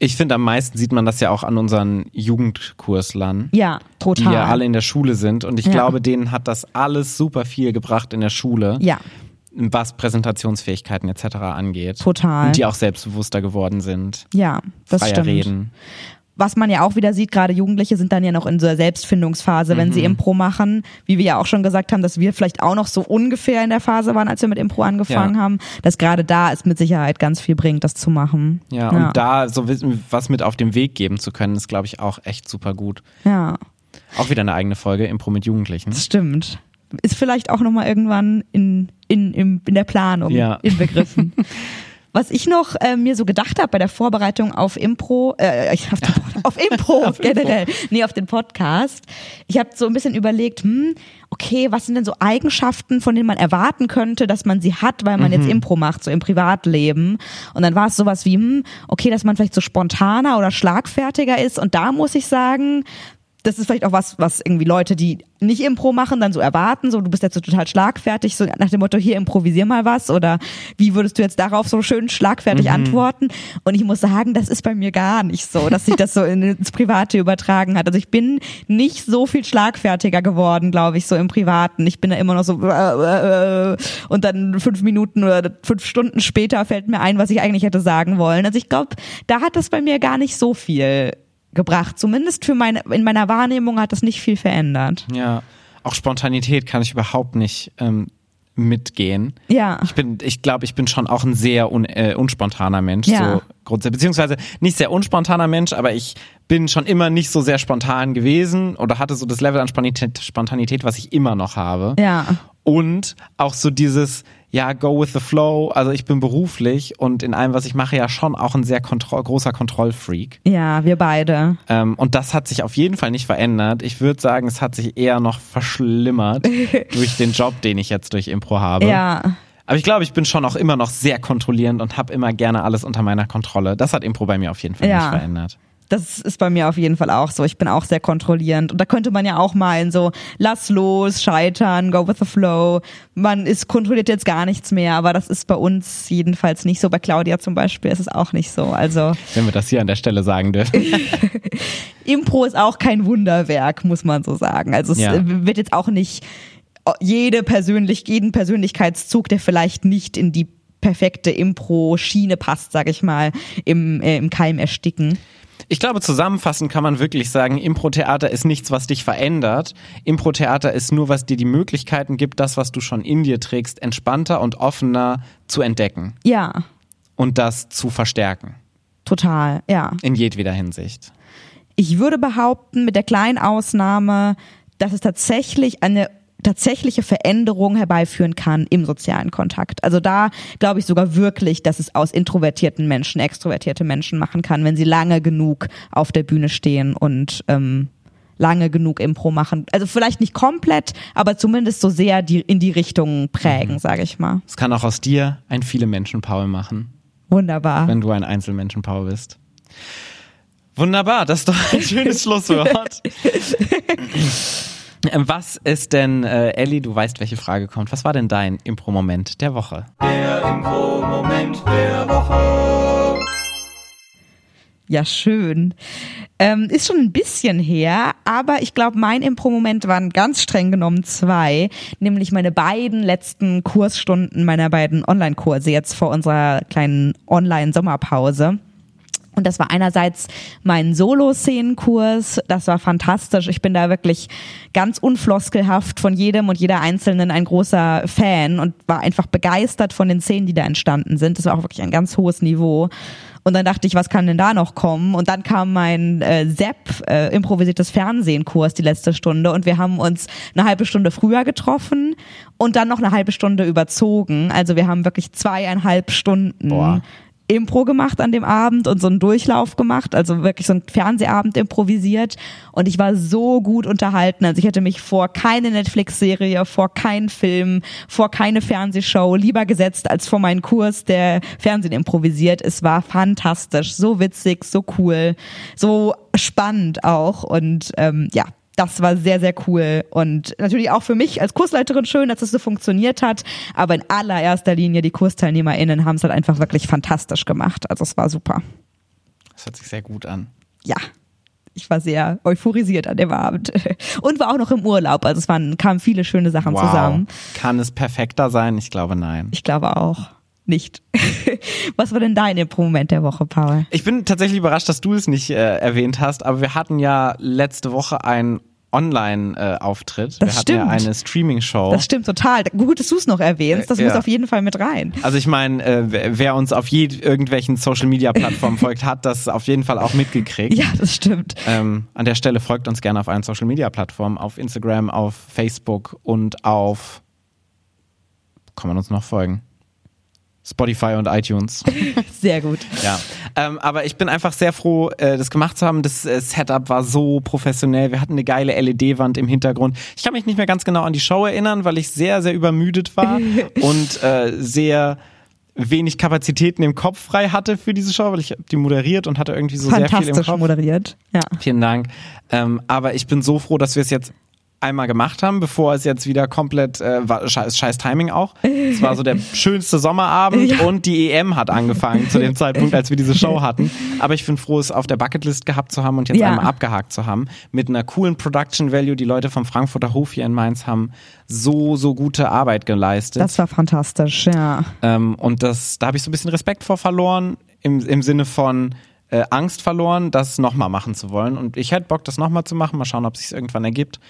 Speaker 1: Ich finde, am meisten sieht man das ja auch an unseren Jugendkurslern.
Speaker 2: Ja,
Speaker 1: Die
Speaker 2: total.
Speaker 1: ja alle in der Schule sind und ich
Speaker 2: Ja.
Speaker 1: glaube, denen hat das alles super viel gebracht in der Schule,
Speaker 2: ja,
Speaker 1: was Präsentationsfähigkeiten etc. angeht.
Speaker 2: total.
Speaker 1: Und die auch selbstbewusster geworden sind.
Speaker 2: Ja, das
Speaker 1: freier
Speaker 2: stimmt.
Speaker 1: reden.
Speaker 2: Was man ja auch wieder sieht, gerade Jugendliche sind dann ja noch in so einer Selbstfindungsphase, wenn
Speaker 1: Mhm.
Speaker 2: sie Impro machen. Wie wir ja auch schon gesagt haben, dass wir vielleicht auch noch so ungefähr in der Phase waren, als wir mit Impro angefangen
Speaker 1: Ja.
Speaker 2: haben, dass gerade da es mit Sicherheit ganz viel bringt, das zu machen.
Speaker 1: Ja, und da so was mit auf den Weg geben zu können, ist, glaube ich, auch echt super gut.
Speaker 2: Ja,
Speaker 1: Auch wieder eine eigene Folge, Impro mit Jugendlichen.
Speaker 2: das stimmt. Ist vielleicht auch nochmal irgendwann in, in, in, in der Planung
Speaker 1: Ja.
Speaker 2: inbegriffen. Was ich noch äh, mir so gedacht habe bei der Vorbereitung auf Impro, äh, ich- auf, den, auf Impro generell, nee, auf den Podcast. Ich habe so ein bisschen überlegt, hm, okay, was sind denn so Eigenschaften, von denen man erwarten könnte, dass man sie hat, weil man jetzt Impro macht, so im Privatleben. Und dann war es sowas wie, hm, okay, dass man vielleicht so spontaner oder schlagfertiger ist. Und da muss ich sagen, das ist vielleicht auch was, was irgendwie Leute, die nicht Impro machen, dann so erwarten, so du bist jetzt so total schlagfertig, so nach dem Motto, hier improvisier mal was oder wie würdest du jetzt darauf so schön schlagfertig antworten? Und ich muss sagen, das ist bei mir gar nicht so, dass sich das so in- ins Private übertragen hat. Also ich bin nicht so viel schlagfertiger geworden, glaube ich, so im Privaten. Ich bin da immer noch so äh, äh, und dann fünf Minuten oder fünf Stunden später fällt mir ein, was ich eigentlich hätte sagen wollen. Also ich glaube, da hat das bei mir gar nicht so viel gebracht. Zumindest für meine, in meiner Wahrnehmung hat das nicht viel verändert.
Speaker 1: Ja, auch Spontanität kann ich überhaupt nicht ähm, mitgehen.
Speaker 2: Ja.
Speaker 1: Ich bin, ich glaube, ich bin schon auch ein sehr un, äh, unspontaner Mensch,
Speaker 2: Ja.
Speaker 1: so grundsätzlich, beziehungsweise nicht sehr unspontaner Mensch, aber ich bin schon immer nicht so sehr spontan gewesen oder hatte so das Level an Spontanität, Spontanität was ich immer noch habe.
Speaker 2: Ja.
Speaker 1: Und auch so dieses, ja, go with the flow. Also ich bin beruflich und in allem, was ich mache, ja schon auch ein sehr kontro großer Kontrollfreak.
Speaker 2: Ja, wir beide.
Speaker 1: Ähm, und das hat sich auf jeden Fall nicht verändert. Ich würde sagen, es hat sich eher noch verschlimmert durch den Job, den ich jetzt durch Impro habe.
Speaker 2: Ja.
Speaker 1: Aber ich glaube, ich bin schon auch immer noch sehr kontrollierend und habe immer gerne alles unter meiner Kontrolle. Das hat Impro bei mir auf jeden Fall
Speaker 2: Ja.
Speaker 1: nicht verändert.
Speaker 2: Das ist bei mir auf jeden Fall auch so. Ich bin auch sehr kontrollierend. Und da könnte man ja auch meinen, so, lass los, scheitern, go with the flow. Man ist kontrolliert jetzt gar nichts mehr. Aber das ist bei uns jedenfalls nicht so. Bei Claudia zum Beispiel ist es auch nicht so. Also,
Speaker 1: Wenn wir das hier an der Stelle sagen dürfen.
Speaker 2: Impro ist auch kein Wunderwerk, muss man so sagen. Also es
Speaker 1: Ja.
Speaker 2: wird jetzt auch nicht jede persönlich, jeden Persönlichkeitszug, der vielleicht nicht in die perfekte Impro-Schiene passt, sag ich mal, im, äh, im Keim ersticken.
Speaker 1: Ich glaube, zusammenfassend kann man wirklich sagen, Impro-Theater ist nichts, was dich verändert. Impro-Theater ist nur, was dir die Möglichkeiten gibt, das, was du schon in dir trägst, entspannter und offener zu entdecken
Speaker 2: Ja,
Speaker 1: und das zu verstärken.
Speaker 2: total, ja.
Speaker 1: In jedweder Hinsicht.
Speaker 2: Ich würde behaupten, mit der kleinen Ausnahme, dass es tatsächlich eine tatsächliche Veränderung herbeiführen kann im sozialen Kontakt. Also da glaube ich sogar wirklich, dass es aus introvertierten Menschen extrovertierte Menschen machen kann, wenn sie lange genug auf der Bühne stehen und ähm, lange genug Impro machen. Also vielleicht nicht komplett, aber zumindest so sehr die in die Richtung prägen, sage ich mal.
Speaker 1: Es kann auch aus dir ein viele Menschen Paul machen,
Speaker 2: Wunderbar.
Speaker 1: wenn du ein Einzelmenschen Paul bist. Wunderbar, das ist doch ein schönes Schlusswort. Was ist denn, äh, Ellie, du weißt, welche Frage kommt. Was war denn dein Impro-Moment der Woche?
Speaker 2: Ja, schön. Ähm, ist schon ein bisschen her, aber ich glaube, mein Impro-Moment waren ganz streng genommen zwei, nämlich meine beiden letzten Kursstunden meiner beiden Online-Kurse jetzt vor unserer kleinen Online-Sommerpause. Und das war einerseits mein Solo-Szenenkurs. Das war fantastisch. Ich bin da wirklich ganz unfloskelhaft von jedem und jeder Einzelnen ein großer Fan und war einfach begeistert von den Szenen, die da entstanden sind. Das war auch wirklich ein ganz hohes Niveau. Und dann dachte ich, was kann denn da noch kommen? Und dann kam mein äh, Sepp, äh, improvisiertes Fernsehen-Kurs, die letzte Stunde. Und wir haben uns eine halbe Stunde früher getroffen und dann noch eine halbe Stunde überzogen. Also wir haben wirklich zweieinhalb Stunden
Speaker 1: Boah.
Speaker 2: Impro gemacht an dem Abend und so einen Durchlauf gemacht, also wirklich so einen Fernsehabend improvisiert und ich war so gut unterhalten. Also ich hätte mich vor keine Netflix-Serie, vor keinen Film, vor keine Fernsehshow lieber gesetzt als vor meinen Kurs, der Fernsehen improvisiert. Es war fantastisch, so witzig, so cool, so spannend auch und ähm, ja, das war sehr, sehr cool. Und natürlich auch für mich als Kursleiterin schön, dass es so funktioniert hat. Aber in allererster Linie, die KursteilnehmerInnen haben es halt einfach wirklich fantastisch gemacht. Also es war super.
Speaker 1: Das hört sich sehr gut an.
Speaker 2: Ja. Ich war sehr euphorisiert an dem Abend. Und war auch noch im Urlaub. Also es waren, kamen viele schöne Sachen
Speaker 1: wow.
Speaker 2: zusammen.
Speaker 1: Kann es perfekter sein? Ich glaube nein.
Speaker 2: Ich glaube auch nicht. Was war denn dein Impro-Moment der Woche, Paul?
Speaker 1: Ich bin tatsächlich überrascht, dass du es nicht äh, erwähnt hast, aber wir hatten ja letzte Woche ein Online-Auftritt. Wir hatten
Speaker 2: stimmt.
Speaker 1: ja eine Streaming-Show.
Speaker 2: Das stimmt total. Gut, dass du es noch erwähnst. Das
Speaker 1: Äh,
Speaker 2: muss
Speaker 1: ja.
Speaker 2: auf jeden Fall mit rein.
Speaker 1: Also ich meine, äh, wer- wer uns auf je irgendwelchen Social-Media-Plattformen folgt, hat das auf jeden Fall auch mitgekriegt.
Speaker 2: Ja, das stimmt.
Speaker 1: Ähm, an der Stelle folgt uns gerne auf allen Social-Media-Plattformen, auf Instagram, auf Facebook und auf kann man uns noch folgen? Spotify und iTunes.
Speaker 2: Sehr gut.
Speaker 1: Ja, ähm, aber ich bin einfach sehr froh, äh, das gemacht zu haben. Das äh, Setup war so professionell. Wir hatten eine geile LED-Wand im Hintergrund. Ich kann mich nicht mehr ganz genau an die Show erinnern, weil ich sehr, sehr übermüdet war und äh, sehr wenig Kapazitäten im Kopf frei hatte für diese Show, weil ich die moderiert und hatte irgendwie so sehr viel im Kopf.
Speaker 2: moderiert. Ja.
Speaker 1: Vielen Dank. Ähm, aber ich bin so froh, dass wir es jetzt einmal gemacht haben, bevor es jetzt wieder komplett äh, war scheiß, scheiß Timing auch. Es war so der schönste Sommerabend
Speaker 2: Ja.
Speaker 1: und die EM hat angefangen zu dem Zeitpunkt, als wir diese Show hatten. Aber ich bin froh, es auf der Bucketlist gehabt zu haben und jetzt
Speaker 2: Ja.
Speaker 1: einmal abgehakt zu haben mit einer coolen Production Value. Die Leute vom Frankfurter Hof hier in Mainz haben so so gute Arbeit geleistet.
Speaker 2: Das war fantastisch, ja.
Speaker 1: Ähm, und das, da habe ich so ein bisschen Respekt vor verloren, im, im Sinne von äh, Angst verloren, das nochmal machen zu wollen. Und ich hätte Bock, das nochmal zu machen. Mal schauen, ob es sich irgendwann ergibt.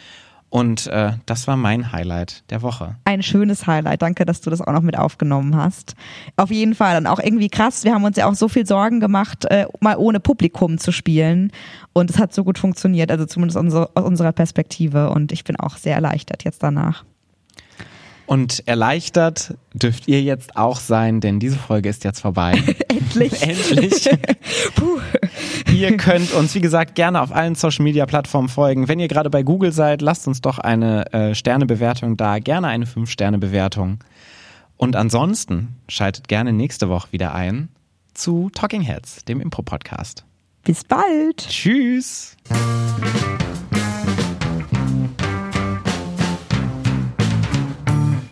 Speaker 1: Und äh, das war mein Highlight der Woche.
Speaker 2: Ein schönes Highlight. Danke, dass du das auch noch mit aufgenommen hast. Auf jeden Fall. Und auch irgendwie krass. Wir haben uns ja auch so viel Sorgen gemacht, äh, mal ohne Publikum zu spielen. Und es hat so gut funktioniert. Also zumindest unsere, aus unserer Perspektive. Und ich bin auch sehr erleichtert jetzt danach.
Speaker 1: Und erleichtert dürft ihr jetzt auch sein, denn diese Folge ist jetzt vorbei.
Speaker 2: Endlich.
Speaker 1: Endlich.
Speaker 2: Puh.
Speaker 1: Ihr könnt uns, wie gesagt, gerne auf allen Social Media Plattformen folgen. Wenn ihr gerade bei Google seid, lasst uns doch eine äh, Sternebewertung da, gerne eine 5-Sterne-Bewertung. Und ansonsten schaltet gerne nächste Woche wieder ein zu Talking Heads, dem Impro-Podcast.
Speaker 2: Bis bald.
Speaker 1: Tschüss!